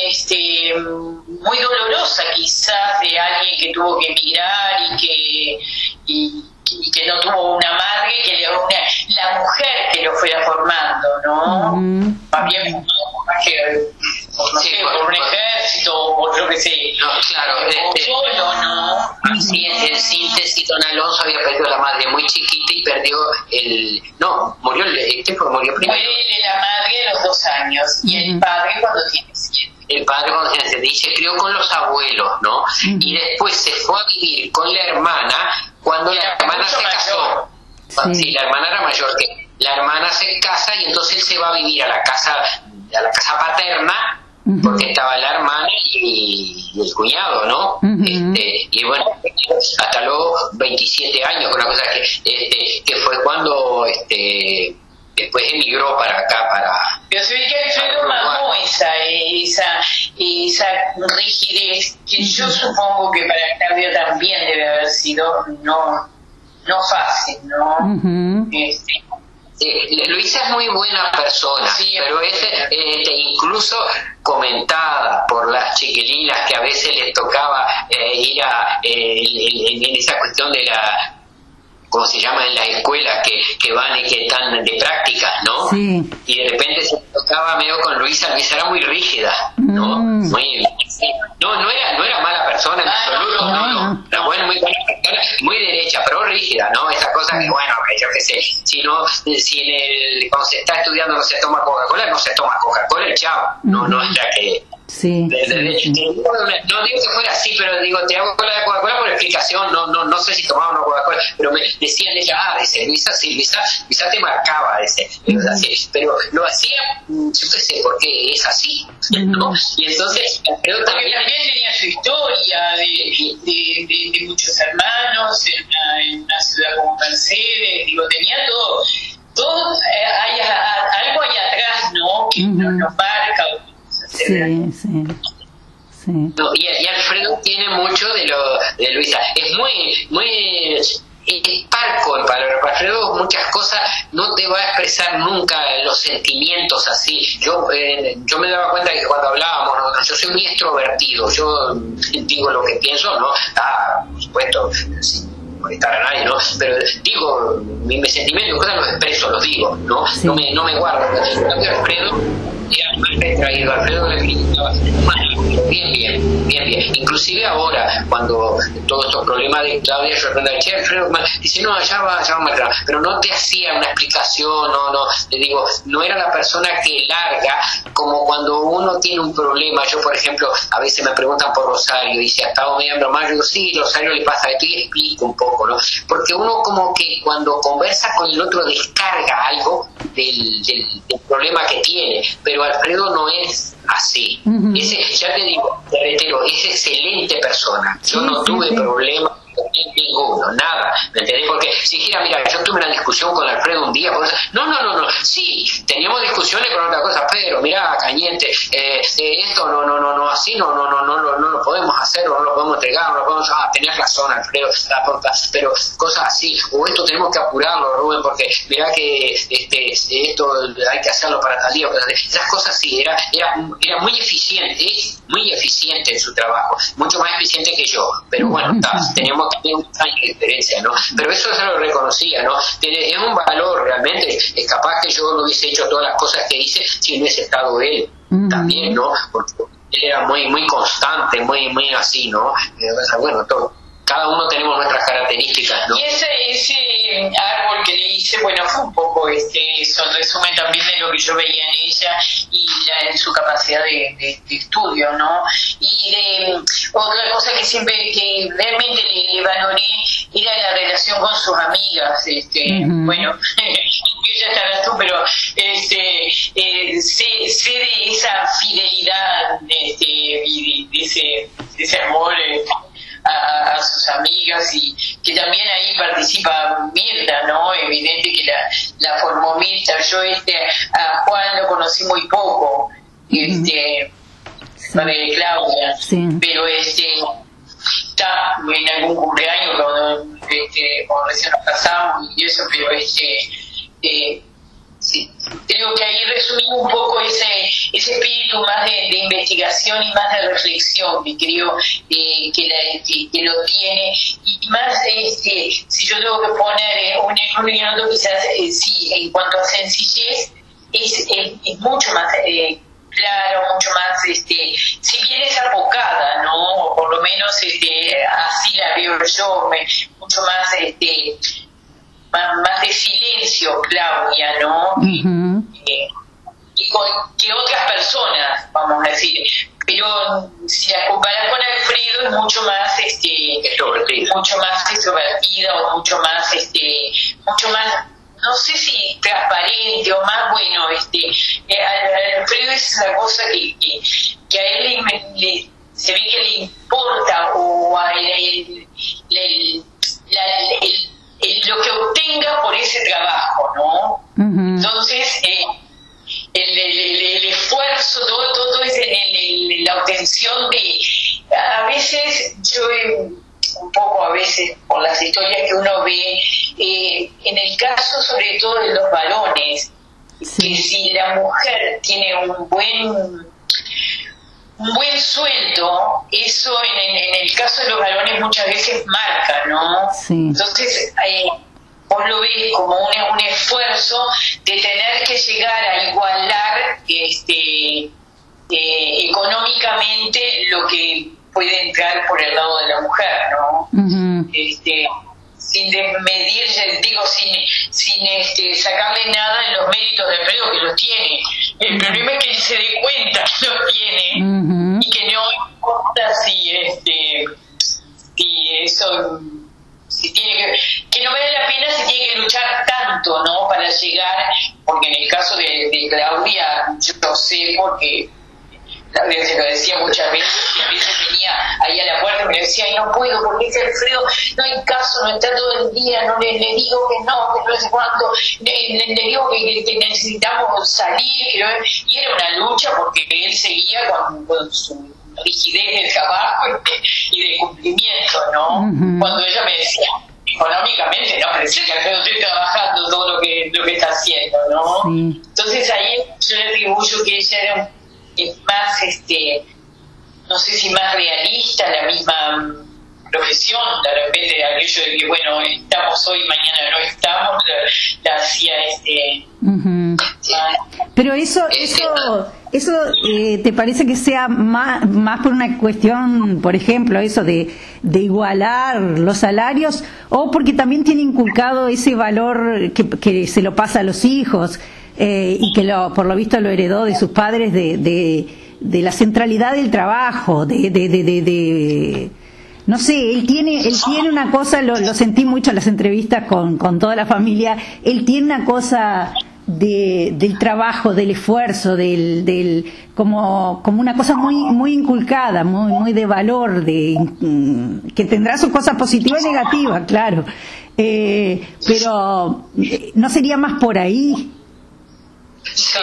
este, muy dolorosa quizás de alguien que tuvo que emigrar y que, y, que no tuvo una madre, que le, una, la mujer que lo fuera formando, ¿no? Más bien por, no sé, por, un ejército o por yo que sé. No, claro, este, solo, ¿no? Así es, en síntesis, don Alonso había perdido a la madre muy chiquita y perdió el. No, murió el. ¿Qué fue? Murió primero. Muere la madre a los dos años y el padre cuando tiene siete el padre cuando tiene siete y se crió con los abuelos, ¿no? Y después se fue a vivir con la hermana cuando la hermana se casó. Sí. la hermana era mayor que la hermana se casa y entonces él se va a vivir a la casa a la casa paterna porque estaba la hermana y, el cuñado, ¿no? este, y bueno, hasta los 27 años, una cosa que, este, que fue cuando este, después emigró para acá, para... Pero se ve que Alfredo mamó esa, esa, esa rigidez que yo supongo que para Claudio también debe haber sido no, no fácil, ¿no? este, eh, Luisa es muy buena persona, pero es este, incluso comentada por las chiquilinas que a veces les tocaba eh, ir a eh, en, esa cuestión de la como se llama en las escuelas que, que van y que están de prácticas, ¿no? Y de repente se tocaba medio con Luisa, Luisa era muy rígida, ¿no? Mm. Muy, no, no era, no era mala persona en absoluto, no, Era buena, muy buena persona, muy derecha, pero rígida, ¿no? Esas cosas que, bueno, que yo qué sé, si no, si en el, cuando se está estudiando no se toma Coca-Cola, no se toma Coca-Cola, chao, no, no es la que Sí, No digo que fuera así, pero digo, te hago cola de Coca-Cola por explicación, no, no, no sé si tomaba una Coca-Cola, pero me decían ella, ah, dice, Luisa sí, Luisa, Luisa te marcaba, dice, así, pero lo hacía, mm, yo qué sé, porque es así, ¿no? Y entonces, pero también, también tenía su historia de, de, de, muchos hermanos en una, en una, ciudad como Mercedes, digo, tenía todo, todo, eh, hay, algo ahí atrás, ¿no? Que nos Sí, sí. Sí. No, y, y, Alfredo tiene mucho de lo de Luisa. Es muy, muy es parco en palabras. Alfredo muchas cosas no te va a expresar nunca los sentimientos así. Yo eh, yo me daba cuenta que cuando hablábamos, yo soy muy extrovertido. Yo digo lo que pienso, ¿no? Ah, por supuesto, sin molestar a nadie, ¿no? Pero digo, mis, sentimientos, cosas los expreso, los digo, ¿no? No, me, no me guardo. Alfredo Alfredo le criticaba bien, bien, bien, bien. Inclusive ahora, cuando todos estos problemas de Claudia, yo preguntaba, che, Alfredo, dice, no, allá va, allá va pero no te hacía una explicación, no, no, le digo, no era la persona que larga, como cuando uno tiene un problema, yo por ejemplo, a veces me preguntan por Rosario, y dice, ¿ha estado medio más? Yo digo, sí, Rosario le pasa esto y explico un poco, ¿no? Porque uno como que cuando conversa con el otro descarga algo del, del, del problema que tiene, pero Alfredo no es así. ese, ya te digo, te reitero, es excelente persona. Yo no tuve problemas ninguno, nada, ¿me entendés? Porque si dijera, mira, yo tuve una discusión con Alfredo un día, no, no, no, no, sí, teníamos discusiones con otra cosa, pero mira, Cañete, eh, eh, esto no, no, no, no, así no, no, no, no, no, no lo podemos hacer, o no lo podemos entregar, no lo podemos, ah, tenías razón, Alfredo, pero cosas así, o esto tenemos que apurarlo, Rubén, porque mira que este, esto hay que hacerlo para tal día, esas cosas sí, era, era, era muy eficiente, muy eficiente en su trabajo, mucho más eficiente que yo, pero bueno, [laughs] tenemos que un año de diferencia, ¿no? Pero eso se lo reconocía, ¿no? Es un valor realmente, es capaz que yo no hubiese hecho todas las cosas que hice si no hubiese estado él también, ¿no? Porque él era muy, muy constante, muy, muy así, ¿no? Bueno, todo cada uno tenemos nuestras características, ¿no? Y ese, ese árbol que le hice, bueno, fue un poco este, eso, el resumen también de lo que yo veía en ella y en su capacidad de, estudio, ¿no? Y de otra cosa que siempre, que realmente le, valoré era la relación con sus amigas, este, bueno, [laughs] ya estarás tú, pero este, eh, sé, de esa fidelidad este, y de, ese, de ese amor. Eh, a, sus amigas y que también ahí participa Mirta, ¿no? Evidente que la, la formó Mirta. Yo este a Juan lo conocí muy poco, este, de Claudia, pero este está en algún cumpleaños cuando, este, cuando recién nos casamos y eso, pero este eh, Sí, creo que ahí resumimos un poco ese, ese espíritu más de, investigación y más de reflexión que creo eh, que, que, lo tiene. Y más, este, si yo tengo que poner eh, un, un quizás eh, sí, en cuanto a sencillez, es, mucho más claro, mucho más, este, si bien es abocada, ¿no? O por lo menos este, así la veo yo, mucho más este, más, de silencio, Claudia, ¿no? Eh, y con, que otras personas, vamos a decir. Pero si la comparas con Alfredo es mucho más, este, mucho más extrovertida o mucho más, este, mucho más no sé si transparente o más bueno, este, eh, Alfredo es una cosa que, que, a él le, se ve que le importa o a él, el, lo que obtenga por ese trabajo, ¿no? Entonces, eh, el, esfuerzo, todo, todo es en, la obtención de... A veces yo un poco a veces por las historias que uno ve, eh, en el caso sobre todo de los varones, que si la mujer tiene un buen un buen sueldo, eso en, el caso de los varones muchas veces marca, ¿no? Entonces, eh, vos lo ves como un, esfuerzo de tener que llegar a igualar este, eh, económicamente lo que puede entrar por el lado de la mujer, ¿no? este, sin medir, digo, sin, sin este, sacarle nada en los méritos del empleo que los tiene. El problema es que se dé cuenta que los tiene y que no importa si, este, si eso si tiene que, que no vale la pena si tiene que luchar tanto, ¿no? Para llegar, porque en el caso de, de Claudia, yo lo sé porque Claudia se lo decía muchas veces, y a veces venía ahí a la puerta y me decía, no puedo porque es Alfredo, no hay caso, no está todo el día, no le, digo que no, que no sé cuánto, le, digo que, necesitamos salir, y era una lucha porque él seguía con, su rigidez del trabajo y de, cumplimiento, ¿no? Cuando ella me decía, económicamente, no, pero que Alfredo estoy trabajando todo lo que, lo que está haciendo, ¿no? Entonces ahí yo le atribuyo que ella era un es más, este, no sé si más realista, la misma profesión, de repente aquello de que, bueno, estamos hoy, mañana no estamos, la, hacía este... Pero eso, eso, eso eh, ¿te parece que sea más, más por una cuestión, por ejemplo, eso de, de igualar los salarios o porque también tiene inculcado ese valor que, que se lo pasa a los hijos? Eh, y que lo, por lo visto lo heredó de sus padres de, de, la centralidad del trabajo, de, de, no sé, él tiene, él tiene una cosa, lo, lo sentí mucho en las entrevistas con, con toda la familia, él tiene una cosa de, del trabajo, del esfuerzo, del, del como, como una cosa muy, muy inculcada, muy, muy de valor, de, mm, que tendrá sus cosas positivas y negativas, claro. Eh, pero eh, no sería más por ahí Sí,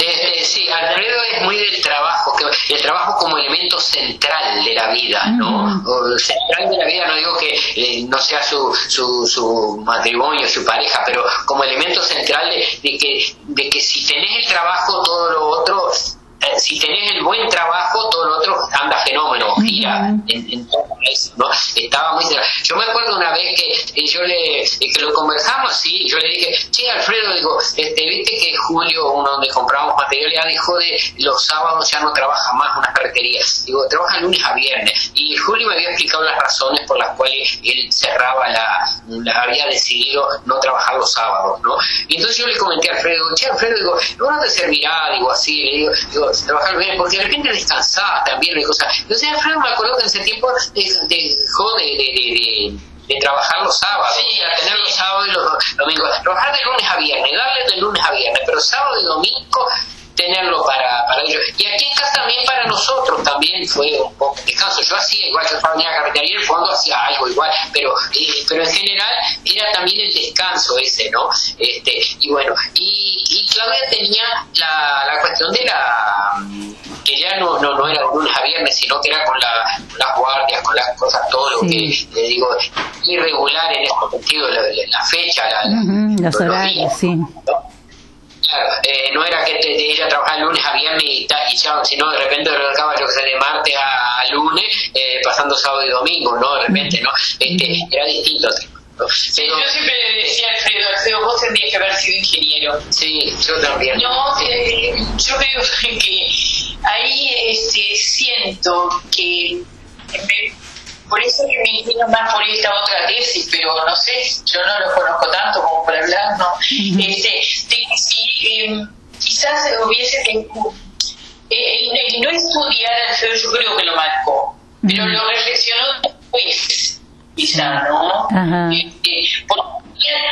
este, sí, Alfredo es muy del trabajo, que el trabajo como elemento central de la vida, ¿no? central de la vida, no digo que eh, no sea su, su, su, matrimonio, su pareja, pero como elemento central de, que, de que si tenés el trabajo, todo lo otro eh, si tenés el buen trabajo, todo lo otro anda fenómeno, gira en, todo eso, ¿no? Estaba muy Yo me acuerdo una vez que yo le, que lo conversamos, sí, yo le dije, sí, Alfredo, digo, este, viste que Julio, uno donde compramos material, ya dejó de, los sábados ya no trabaja más una ferretería, digo, trabaja lunes a viernes, y Julio me había explicado las razones por las cuales él cerraba la, la había decidido no trabajar los sábados, ¿no? Y entonces yo le comenté a Alfredo, che, Alfredo, digo, no te servirá, digo, así, le digo, digo, trabajar bien, porque de repente descansaba también y cosas. Entonces Alfredo me acuerdo que en ese tiempo dejó de, de, de, de trabajar los sábados, sí, a tener los sábados y los domingos, trabajar de lunes a viernes, darle de lunes a viernes, pero sábado y domingo tenerlo para, para ellos. Y aquí en casa también para nosotros también fue un poco descanso. Yo hacía igual que estaba en la cafetería, en el fondo hacía algo igual, pero eh, pero en general era también el descanso ese, ¿no? Este, y bueno, y, y Claudia tenía la, la cuestión de la que ya no, no, no era lunes a viernes, sino que era con, la, las guardias, con las cosas, todo lo que, le digo, irregular en este sentido, la, la fecha, la, los horarios, sí. Eh, no era que ella trabajaba el lunes a viernes y, y ya, sino de repente lo acaba yo que sé, de martes a, lunes, eh, pasando sábado y domingo, ¿no? De repente, ¿no? Este, era distinto. Yo siempre le decía a Alfredo, Alfredo, vos tendrías que haber sido ingeniero. Sí, yo también. No, eh, yo creo [laughs] que ahí este, siento que por eso que me inclino más por esta otra tesis, pero no sé, yo no lo conozco tanto como para hablar, ¿no? este, si em, quizás hubiese que el, no estudiar al feo yo creo que lo marcó, pero lo reflexionó después, quizás, ¿no?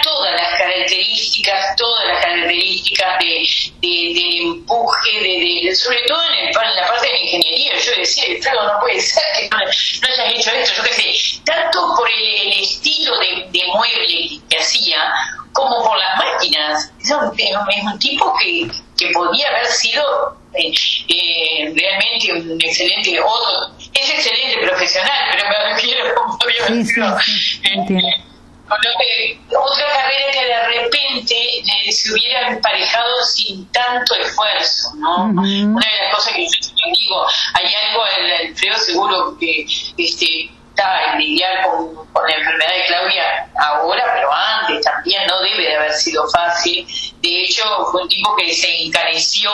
Todas las características, todas las características de, de, empuje, de, sobre todo en, el, en, la parte de la ingeniería. Yo decía, claro, no puede ser que no, hayas hecho esto, yo qué sé, tanto por el, estilo de, de, mueble que hacía, como por las máquinas. Es un, es un tipo que, que podía haber sido eh, eh, realmente un excelente, otro, es excelente profesional, pero me refiero como había sí, eh, otra carrera que de repente eh, se hubiera emparejado sin tanto esfuerzo, ¿no? Una de las cosas que yo digo, hay algo en el frío seguro que este, está en lidiar con, la enfermedad de Claudia ahora, pero antes también no debe de haber sido fácil. De hecho, fue un tipo que se encareció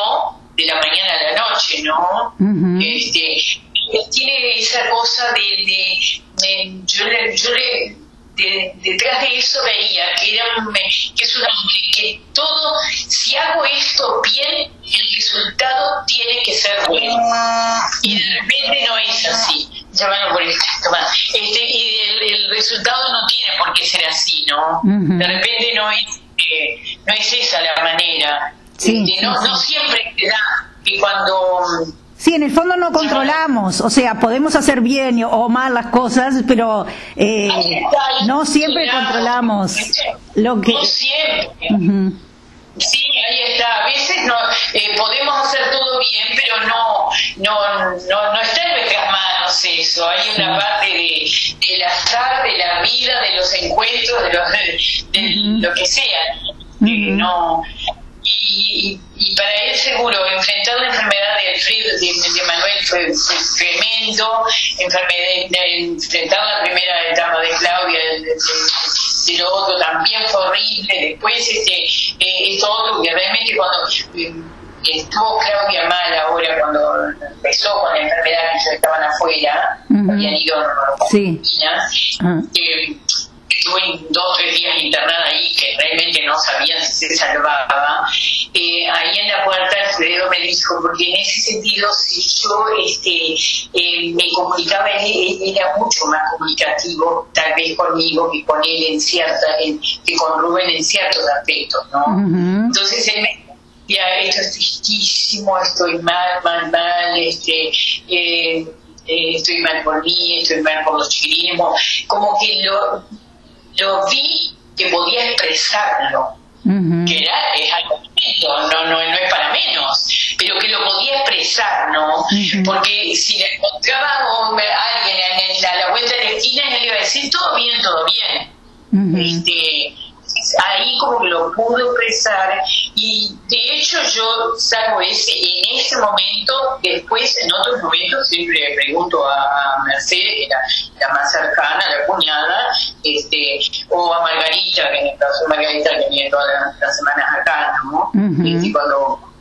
de la mañana a la noche, ¿no? este, tiene esa cosa de, de, yo, le, yo le detrás de eso veía que era que es una que todo si hago esto bien el resultado tiene que ser bueno. Y de repente no es así. Van por el este y el, resultado no tiene por qué ser así no de repente no es eh, no es esa la manera. Este, no, no siempre te da y cuando Sí, en el fondo no controlamos, o sea, podemos hacer bien o mal las cosas, pero eh, no siempre controlamos lo que... No siempre. Sí, ahí está. A veces no, eh, podemos hacer todo bien, pero no, no, no, no está en nuestras manos eso. Hay una parte de, del azar, de la vida, de los encuentros, de, lo que sea. no, y, y, para él seguro enfrentar la enfermedad de Alfredo, de, Manuel fue, tremendo, enfrentar la primera etapa de Claudia, de, lo otro también fue horrible, después este, eh, esto otro que realmente cuando eh, estuvo Claudia mal ahora cuando empezó con la enfermedad que ya estaban afuera, habían ido a sí. Eh, estuve dos o tres días internada ahí que realmente no sabían si se salvaba, eh, ahí en la puerta Alfredo me dijo, porque en ese sentido si yo este, eh, me comunicaba, él, era mucho más comunicativo tal vez conmigo que con él en cierta, que con Rubén en ciertos aspectos, ¿no? Entonces él me ya esto es tristísimo, estoy mal, mal, mal, este, eh, estoy mal por mí, estoy mal por los chiquilines, como que lo, lo vi que podía expresarlo, que era, es algo no, no, no es para menos, pero que lo podía expresar, ¿no? Porque si le encontraba a alguien en a la vuelta de la esquina, él iba a decir, todo bien, todo bien. este, ahí como que lo pude expresar y de hecho yo salgo ese en ese momento, después en otros momentos siempre le pregunto a Mercedes, que era la más cercana, la cuñada, este, o a Margarita, que en el caso de Margarita que viene todas las, semanas acá, ¿no? y cuando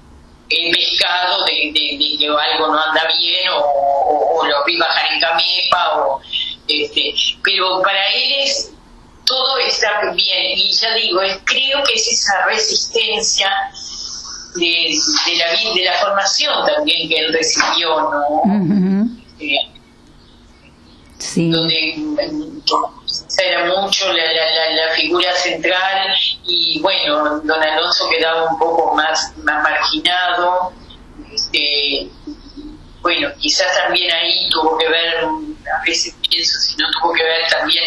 he pescado de, de, que algo no anda bien o, o, lo vi bajar en camepa o este pero para él es todo está bien. Y ya digo es, creo que es esa resistencia de, de la de la formación también que él recibió no sí. donde era mucho la, la, la, figura central y bueno, don Alonso quedaba un poco más, más marginado. Este, bueno, quizás también ahí tuvo que ver, a veces pienso si no tuvo que ver también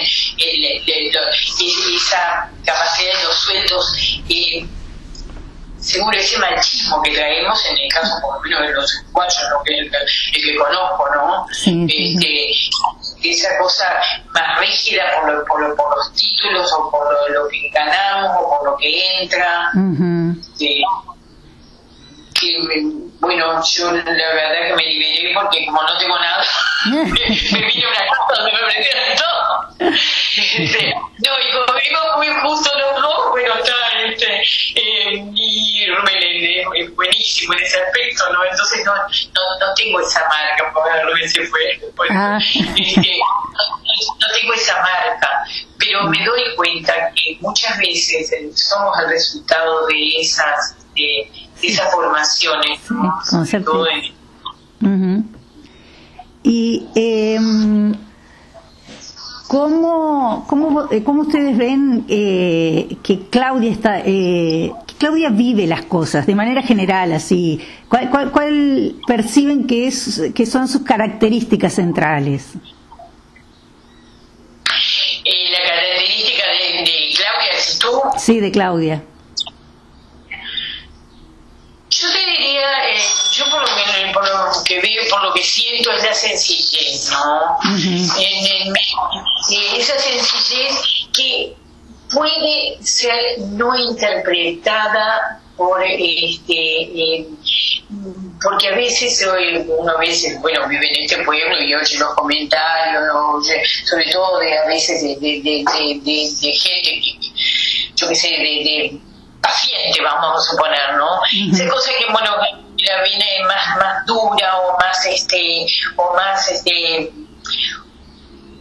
esa capacidad de los sueldos. Eh, seguro ese machismo que traemos en el caso por lo menos de los cuatro el, que conozco no este, esa cosa más rígida por, por, por, los títulos o por lo, que ganamos o por lo que entra que, bueno yo la verdad que me liberé porque como no tengo nada [laughs] me vine a una casa donde me ofrecieron todo. Este, no y como digo muy justo los dos pero está este, eh, y Rubén es buenísimo en ese aspecto no entonces no, no, no tengo esa marca porque Rubén se fue ah. este, no, tengo esa marca pero me doy cuenta que muchas veces somos el resultado de esas de, esas formaciones ¿no? Y eh, ¿cómo, cómo, eh, cómo, ustedes ven eh, que Claudia está, eh, Claudia vive las cosas de manera general, así? ¿Cuál, cuál, cuál perciben que, es, que son sus características centrales? Eh, la característica de, de Claudia, tú? Sí, de Claudia. Yo te diría, eh, yo por lo, que, por lo lo que siento es la sencillez, ¿no? en, esa sencillez que puede ser no interpretada por este eh, porque a veces uno a veces bueno vive en este pueblo y oye los comentarios sobre todo de a veces de, de, de, de gente que yo qué sé de paciente, vamos a suponer, ¿no? Esa cosa que, bueno, la viene más, más dura o más, este, o más, este,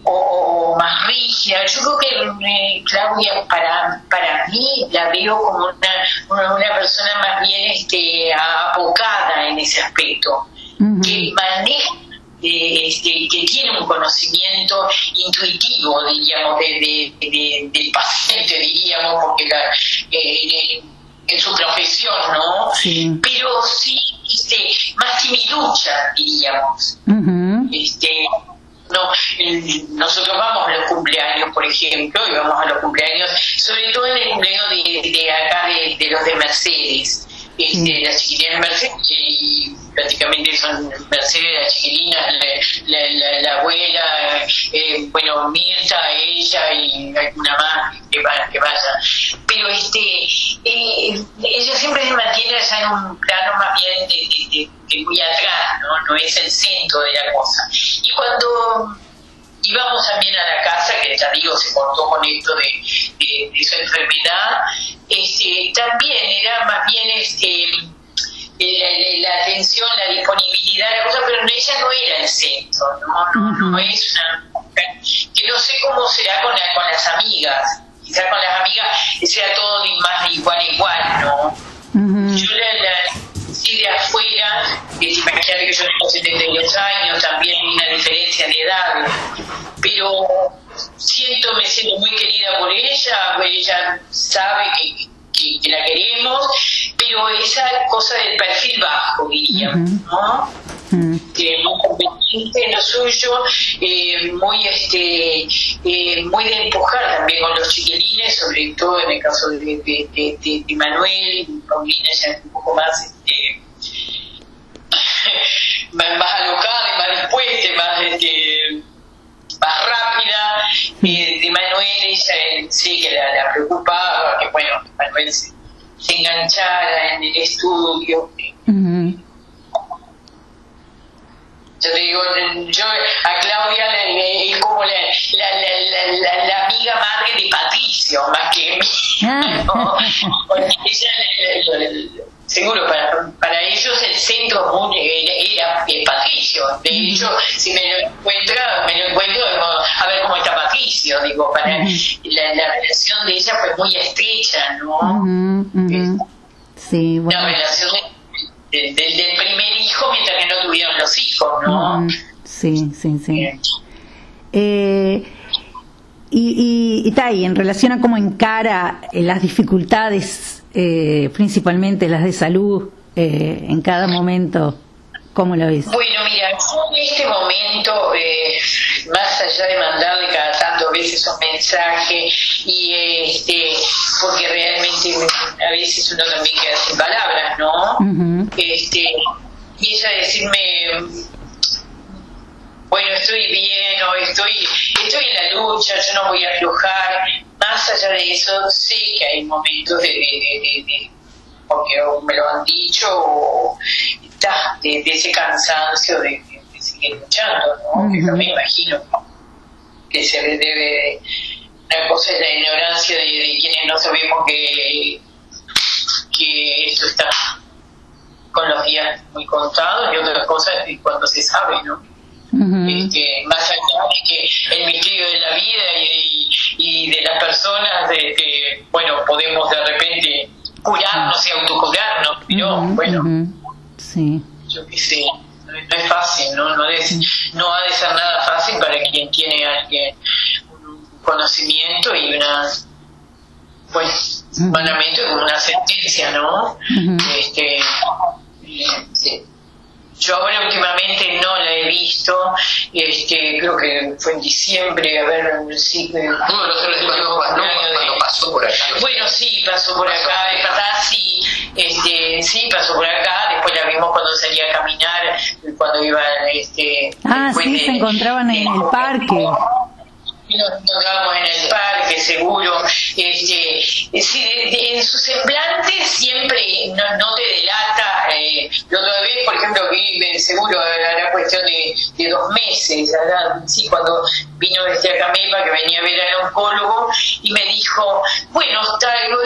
o, más rígida. Yo creo que eh, Claudia para, para mí la veo como una, una, persona más bien este, abocada en ese aspecto, que maneja este, que tiene un conocimiento intuitivo, diríamos, de, de, del paciente, diríamos, porque la, eh, en su profesión, ¿no? Pero sí, este, más timiducha, diríamos. este, no, nosotros vamos a los cumpleaños, por ejemplo, y vamos a los cumpleaños, sobre todo en el cumpleaños de, de acá, de, de los de Mercedes este, las chiquilinas Mercedes, y prácticamente son Mercedes, las chiquilinas, la, la, abuela, eh, bueno, Mirta, ella y alguna más que, que vaya. Pero este, eh, ella siempre se mantiene en un plano más bien de, de, muy atrás, ¿no? no es el centro de la cosa. Y cuando íbamos también a la casa, que ya digo, se cortó con esto de, de, su enfermedad, este, también era más bien este, la, atención, la disponibilidad, la cosa, pero ella no era el centro, no, no, es una que no sé cómo será con, con las amigas, quizás con las amigas sea todo de más de igual a igual, ¿no? La, que imagínate que yo tengo 72 años, también hay una diferencia de edad, pero siento, me siento muy querida por ella, ella sabe que, que, la queremos, pero esa cosa del perfil bajo, diríamos, ¿no? que muy competente en lo suyo, eh, muy este eh, muy de empujar también con los chiquilines, sobre todo en el caso de, de, de, de Manuel, Paulina ya un poco más este, [laughs] más alocada y más dispuesta, más este más rápida, eh, de Manuel, ella sí que la, preocupaba, que bueno, Manuel se, enganchara en el estudio. Yo digo, yo a Claudia es como la, la, la, amiga madre de Patricio, más que mí. Ah. [laughs] seguro, para, para ellos el centro era, era Patricio. De hecho, si me lo encuentra, me lo encuentro, a ver cómo está Patricio. Digo, para la, relación de ella fue muy estrecha, ¿no? Sí, bueno. La relación del, primer hijo mientras que no tuvieron los hijos, ¿no? Sí, sí, sí. Eh, y, y, y, y en relación a cómo encara las dificultades, eh, principalmente las de salud, eh, en cada momento, ¿cómo lo ves? Bueno, mira, en este momento, eh, más allá de mandarle cada tanto veces un mensaje, y este, porque realmente a veces uno también queda sin palabras, ¿no? este, y ella decirme bueno, estoy bien o estoy, estoy en la lucha, yo no voy a aflojar. Más allá de eso, sé que hay momentos de, de, porque me lo han dicho, o, de, ese cansancio de, seguir luchando, ¿no? Que me imagino que se debe, una cosa es la ignorancia de, quienes no sabemos que, que esto está con los días muy contados y otra cosa es cuando se sabe, ¿no? este, más allá de que el misterio de la vida y, de las personas, de, que, bueno, podemos de repente curarnos y autocurarnos, pero bueno, sí. yo qué sé, no, es fácil, ¿no? No, no ha de ser nada fácil para quien tiene alguien, un conocimiento y una pues humanamente una sentencia, ¿no? este, sí. Yo ahora últimamente no la he visto, este, creo que fue en diciembre, a ver, sí. No, no, cuando, cuando pasó por acá. Bueno, sí, pasó por acá, es verdad, sí, este, sí, pasó por acá, después la vimos cuando salía a caminar, cuando iba, este... Ah, sí, se encontraban en el parque nos encontrábamos en el parque, seguro. Este, en su semblante siempre no, te delata. Eh, la otra vez, por ejemplo, vi, seguro era cuestión de, de dos meses, sí, cuando vino este a Camepa, que venía a ver al oncólogo, y me dijo, bueno,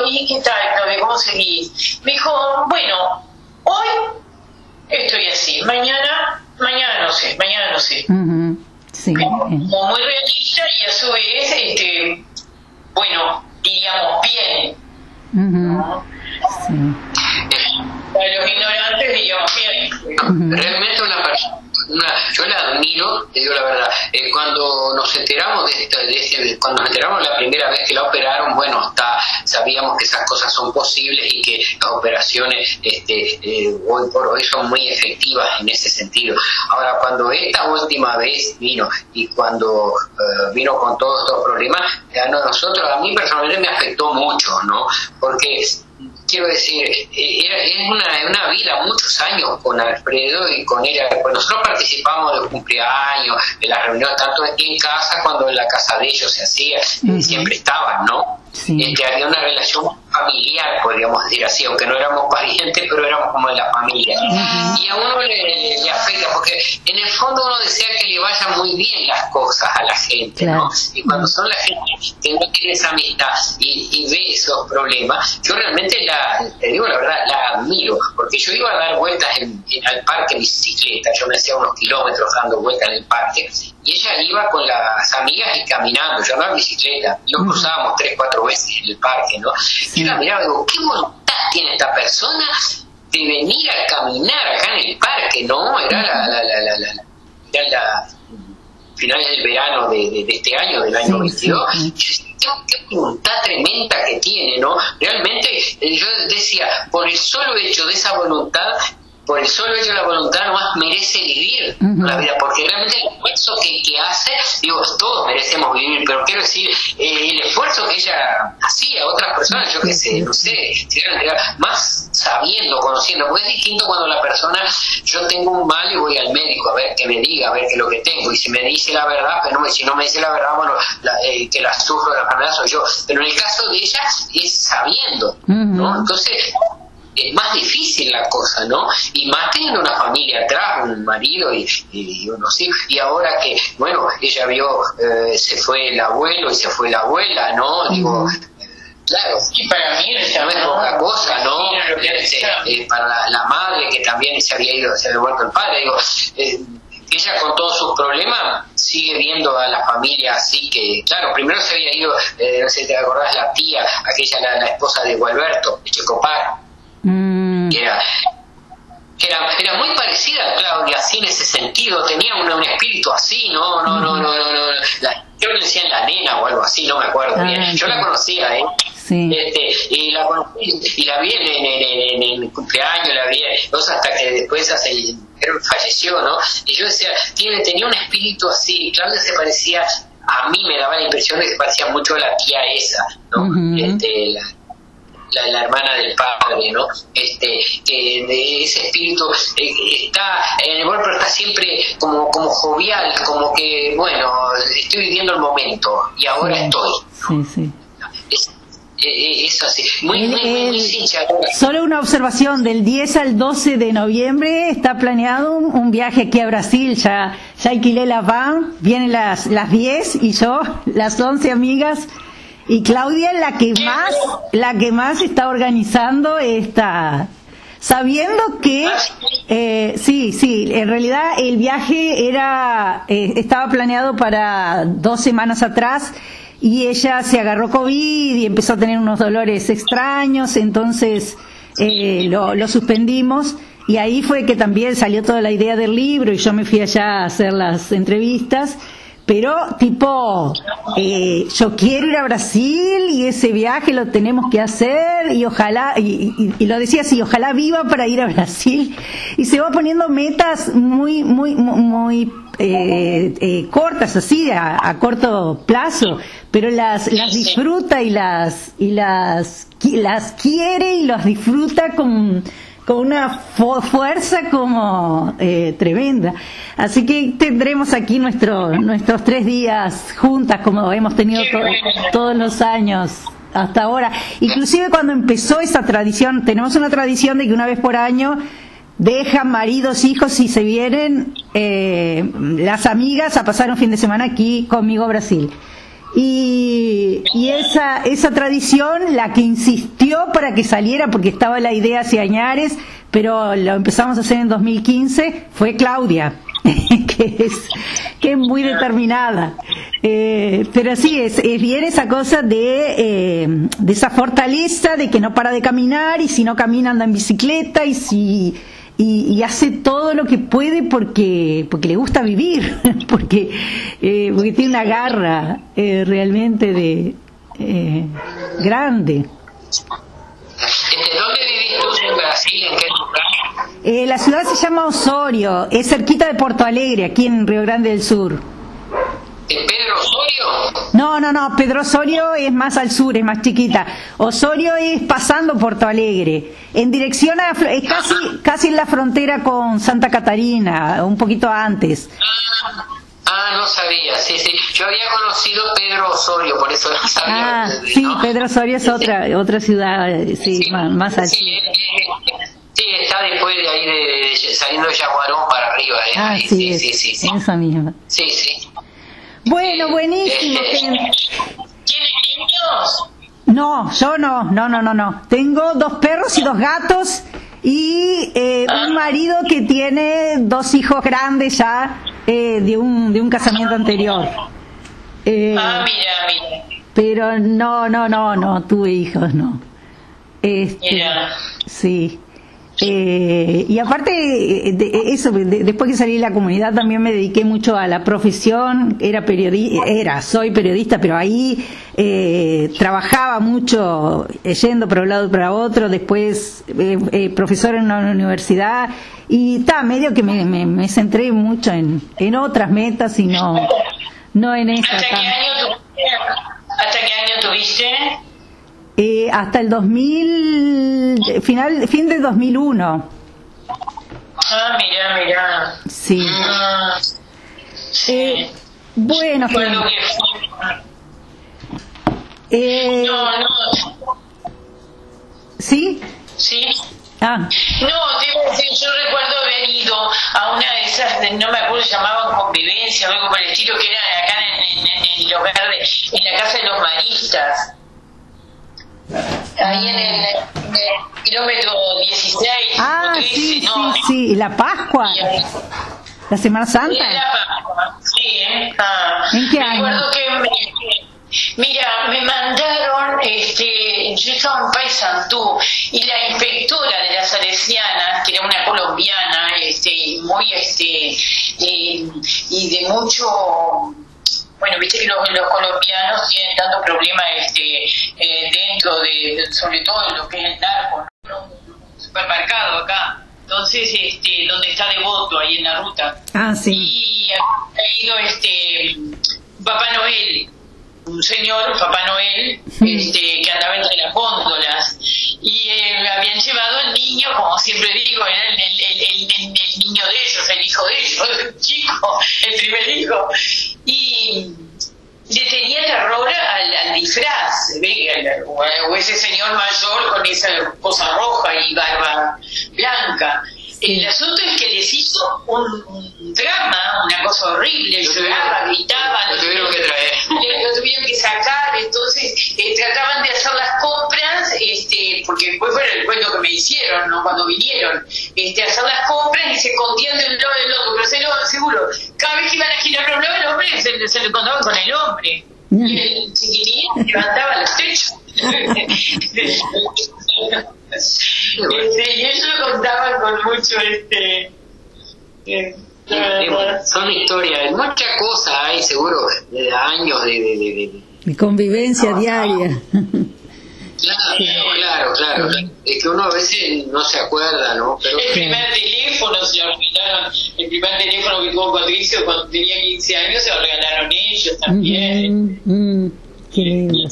¿y qué tal, ¿Cómo seguís? Me dijo, bueno, hoy estoy así, mañana, mañana no sé, mañana no sé. Sí. Como, muy realista y a su vez, este, bueno, diríamos bien. Para los ignorantes bien. Realmente una persona yo la admiro, te digo la verdad. Eh, cuando nos enteramos de, esto, de este, cuando nos enteramos la primera vez que la operaron, bueno, está, sabíamos que esas cosas son posibles y que las operaciones este, eh, hoy por hoy son muy efectivas en ese sentido. Ahora, cuando esta última vez vino y cuando eh, vino con todos estos problemas, a nosotros, a mí personalmente me afectó mucho, ¿no? Porque quiero decir, era, es una, una, vida, muchos años con Alfredo y con ella. Pues nosotros participamos de cumpleaños, de las reuniones, tanto aquí en casa cuando en la casa de ellos se hacía, siempre estaban, ¿no? Este, había una relación familiar, podríamos decir así, aunque no éramos parientes, pero éramos como de la familia. Y a uno le, afecta, porque en el fondo uno desea que le vayan muy bien las cosas a la gente, ¿no? Y cuando son la gente que no tiene esa amistad y, ve esos problemas, yo realmente la, te digo la verdad, la admiro, porque yo iba a dar vueltas en, en, al parque en bicicleta, yo me hacía unos kilómetros dando vueltas en el parque, y ella iba con las amigas y caminando, yo no en bicicleta, lo cruzábamos tres, cuatro veces en el parque, ¿no? Y yo la miraba y digo, ¿qué voluntad tiene esta persona de venir a caminar acá en el parque, no? Era la, la, la, la, la, era la finales del verano de, de, este año, del año 22. qué voluntad tremenda que tiene, ¿no? Realmente eh, yo decía, por el solo hecho de esa voluntad, por el solo hecho de la voluntad nomás merece vivir la vida, porque realmente el esfuerzo que, que, hace, digo, todos merecemos vivir, pero quiero decir, eh, el esfuerzo que ella hacía a otras personas, yo qué sé, no sé, más sabiendo, conociendo, porque es distinto cuando la persona, yo tengo un mal y voy al médico a ver que me diga, a ver qué es lo que tengo, y si me dice la verdad, pero no, si no me dice la verdad, bueno, eh, que la sufro la enfermedad soy yo, pero en el caso de ella es sabiendo, ¿no? Entonces, es más difícil la cosa, ¿no? Y más teniendo una familia atrás, un marido y, y unos hijos, y ahora que, bueno, ella vio, eh, se fue el abuelo y se fue la abuela, ¿no? Digo, claro, y para mí no es poca cosa, ¿no? Este, eh, para la, madre que también se había ido, se había vuelto el padre, digo, eh, ella con todos sus problemas sigue viendo a la familia así que, claro, primero se había ido, no sé si te acordás, la tía, aquella, la, la esposa de Gualberto, de Checopar, Mm. era, era, muy parecida a Claudia, así en ese sentido, tenía un, espíritu así, no, no, no, no, no, no. La, creo que decían la nena o algo así, no me acuerdo ah, bien. Yo la conocía, ¿eh? Este, y la conocí, y la vi en, el cumpleaños, la vi, hasta que después hace, falleció, ¿no? Y yo decía, tiene, tenía un espíritu así, Claudia se parecía, a mí me daba la impresión de que se parecía mucho a la tía esa, ¿no? este, la, la, hermana del padre, ¿no? Este, que de ese espíritu eh, está en el pero está siempre como, como jovial, como que, bueno, estoy viviendo el momento y ahora estoy. Sí, sí. Es, eh, eh, así, muy, muy, muy, Solo una observación, del 10 al 12 de noviembre está planeado un, viaje aquí a Brasil, ya, ya alquilé la van, vienen las, las 10 y yo, las 11 amigas, y Claudia es la que más, la que más está organizando esta, sabiendo que eh, sí, sí, en realidad el viaje era eh, estaba planeado para dos semanas atrás y ella se agarró COVID y empezó a tener unos dolores extraños, entonces eh, lo, lo suspendimos y ahí fue que también salió toda la idea del libro y yo me fui allá a hacer las entrevistas pero tipo, eh, yo quiero ir a Brasil y ese viaje lo tenemos que hacer y ojalá, y, lo decía así, ojalá viva para ir a Brasil. Y se va poniendo metas muy, muy, muy, eh, eh, cortas así, a, corto plazo, pero las, las disfruta y las, y las, las quiere y las disfruta con con una fuerza como eh, tremenda. Así que tendremos aquí nuestro, nuestros tres días juntas como hemos tenido todos los años hasta ahora. Inclusive cuando empezó esa tradición, tenemos una tradición de que una vez por año dejan maridos, hijos y se vienen eh, las amigas a pasar un fin de semana aquí conmigo Brasil. Y, esa, esa tradición, la que insistió para que saliera, porque estaba la idea hace añares, pero lo empezamos a hacer en 2015, fue Claudia, [laughs] que es, que es muy determinada. Eh, pero sí, es, es, bien esa cosa de, eh, de esa fortaleza, de que no para de caminar, y si no camina anda en bicicleta, y si y, hace todo lo que puede porque porque le gusta vivir, [laughs] porque eh, porque tiene una garra eh, realmente de eh, grande. ¿Dónde vivís tú en Brasil? ¿En qué lugar? Eh, la ciudad se llama Osorio, es cerquita de Porto Alegre, aquí en Río Grande del Sur. Pedro Osorio? No, no, no, Pedro Osorio es más al sur, es más chiquita. Osorio es pasando Porto Alegre, en dirección a, es casi, casi en la frontera con Santa Catarina, un poquito antes. Ah, no sabía, sí, sí. Yo había conocido Pedro Osorio, por eso no sabía. Ah, sí, Pedro Osorio es otra otra ciudad, sí, más, al sur. Sí, está después de ahí, de, saliendo de Yaguarón para arriba. ¿eh? Ah, sí, sí, sí, sí, Esa misma. Sí, sí. Bueno, buenísimo. ¿Tienes niños? No, yo no, no, no, no, no. Tengo dos perros y dos gatos y eh, un marido que tiene dos hijos grandes ya eh, de, un, de un casamiento anterior. Eh, ah, mira, mira. Pero no, no, no, no, tuve hijos, no. Este, mira. Sí. Eh, y aparte de eso, después que salí de la comunidad también me dediqué mucho a la profesión, era periodista, era, soy periodista, pero ahí eh, trabajaba mucho eh, yendo para un lado y para otro, después eh, profesor en una universidad y está medio que me, me, centré mucho en, en otras metas y no, no en esta. ¿Hasta qué año, ¿Hasta qué año tuviste? Eh, hasta el 2000, final, fin del 2001. Ah, mira, mira. Sí. Ah, Eh, bueno, bueno, que- eh, no, no, ¿sí? sí. Ah, No, te iba a decir, yo recuerdo haber ido a una de esas, no me acuerdo, llamaban convivencia o algo por el estilo, que era acá en, en- en el hogar de, en la casa de los maristas. Ahí en el, en el kilómetro 16 ah o 13, sí, ¿no? sí, sí, la Pascua, Y la Semana Santa. la Pascua, Sí, ¿eh? Ah. ¿En qué año? Recuerdo que me- Mira, me mandaron, este, yo estaba en Paysandú y la inspectora de las salesianas, que era una colombiana, este, muy, este, eh, y de mucho, bueno, viste que los, los colombianos tienen tanto problema, este, eh, dentro de, de- sobre todo en lo que es el narco, ¿no? Un supermercado acá. Entonces, este, donde está Devoto, ahí en la ruta Ah, sí. y ha ido este Papá Noel, un señor, Papá Noel, este, que andaba entre las góndolas, y eh, habían llevado al niño, como siempre digo, era el, el- el- el- el- el niño de ellos, el hijo de ellos, [laughs] el chico, el primer hijo, y le tenía terror al, al disfraz, ¿ve? O ese señor mayor con esa cosa roja y barba blanca. El asunto es que les hizo un, un drama, una cosa horrible, Lo lloraba, tuvieron- gritaban, lo tuvieron que traer. [laughs] lo tuvieron que sacar, entonces eh, trataban de hacer las compras, este, porque después fue el cuento que me hicieron, ¿no? Cuando vinieron, este, hacer las compras y se escondían de un lado del otro, pero se lo seguro, cada vez que iban a girar los lados, el hombre se, se lo encontraban con el hombre. Y el chiquitín levantaba los techos. [laughs] [laughs] Este, y ellos lo contaban con mucho este eh, bueno, son historias, muchas cosas hay seguro de años de, de, de- de- Mi convivencia diaria. Claro, claro, claro. Es que uno a veces no se acuerda, ¿no? Pero El primer teléfono se lo regalaron, el primer teléfono que tuvo Patricio cuando tenía 15 años se lo regalaron ellos también. Mm, mm, qué lindo.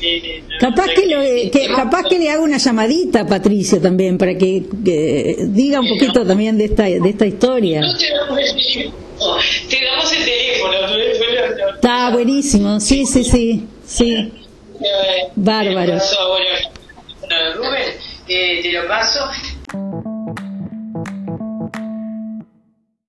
Eh, Capaz que, lo, que capaz que le haga una llamadita a Patricio también para que, que diga un poquito también de esta de esta historia. No te damos el teléfono, te damos el teléfono. ¿no? Bueno, no. Está buenísimo, sí, sí, sí, sí. Eh, Bárbaro. Eh, te lo paso.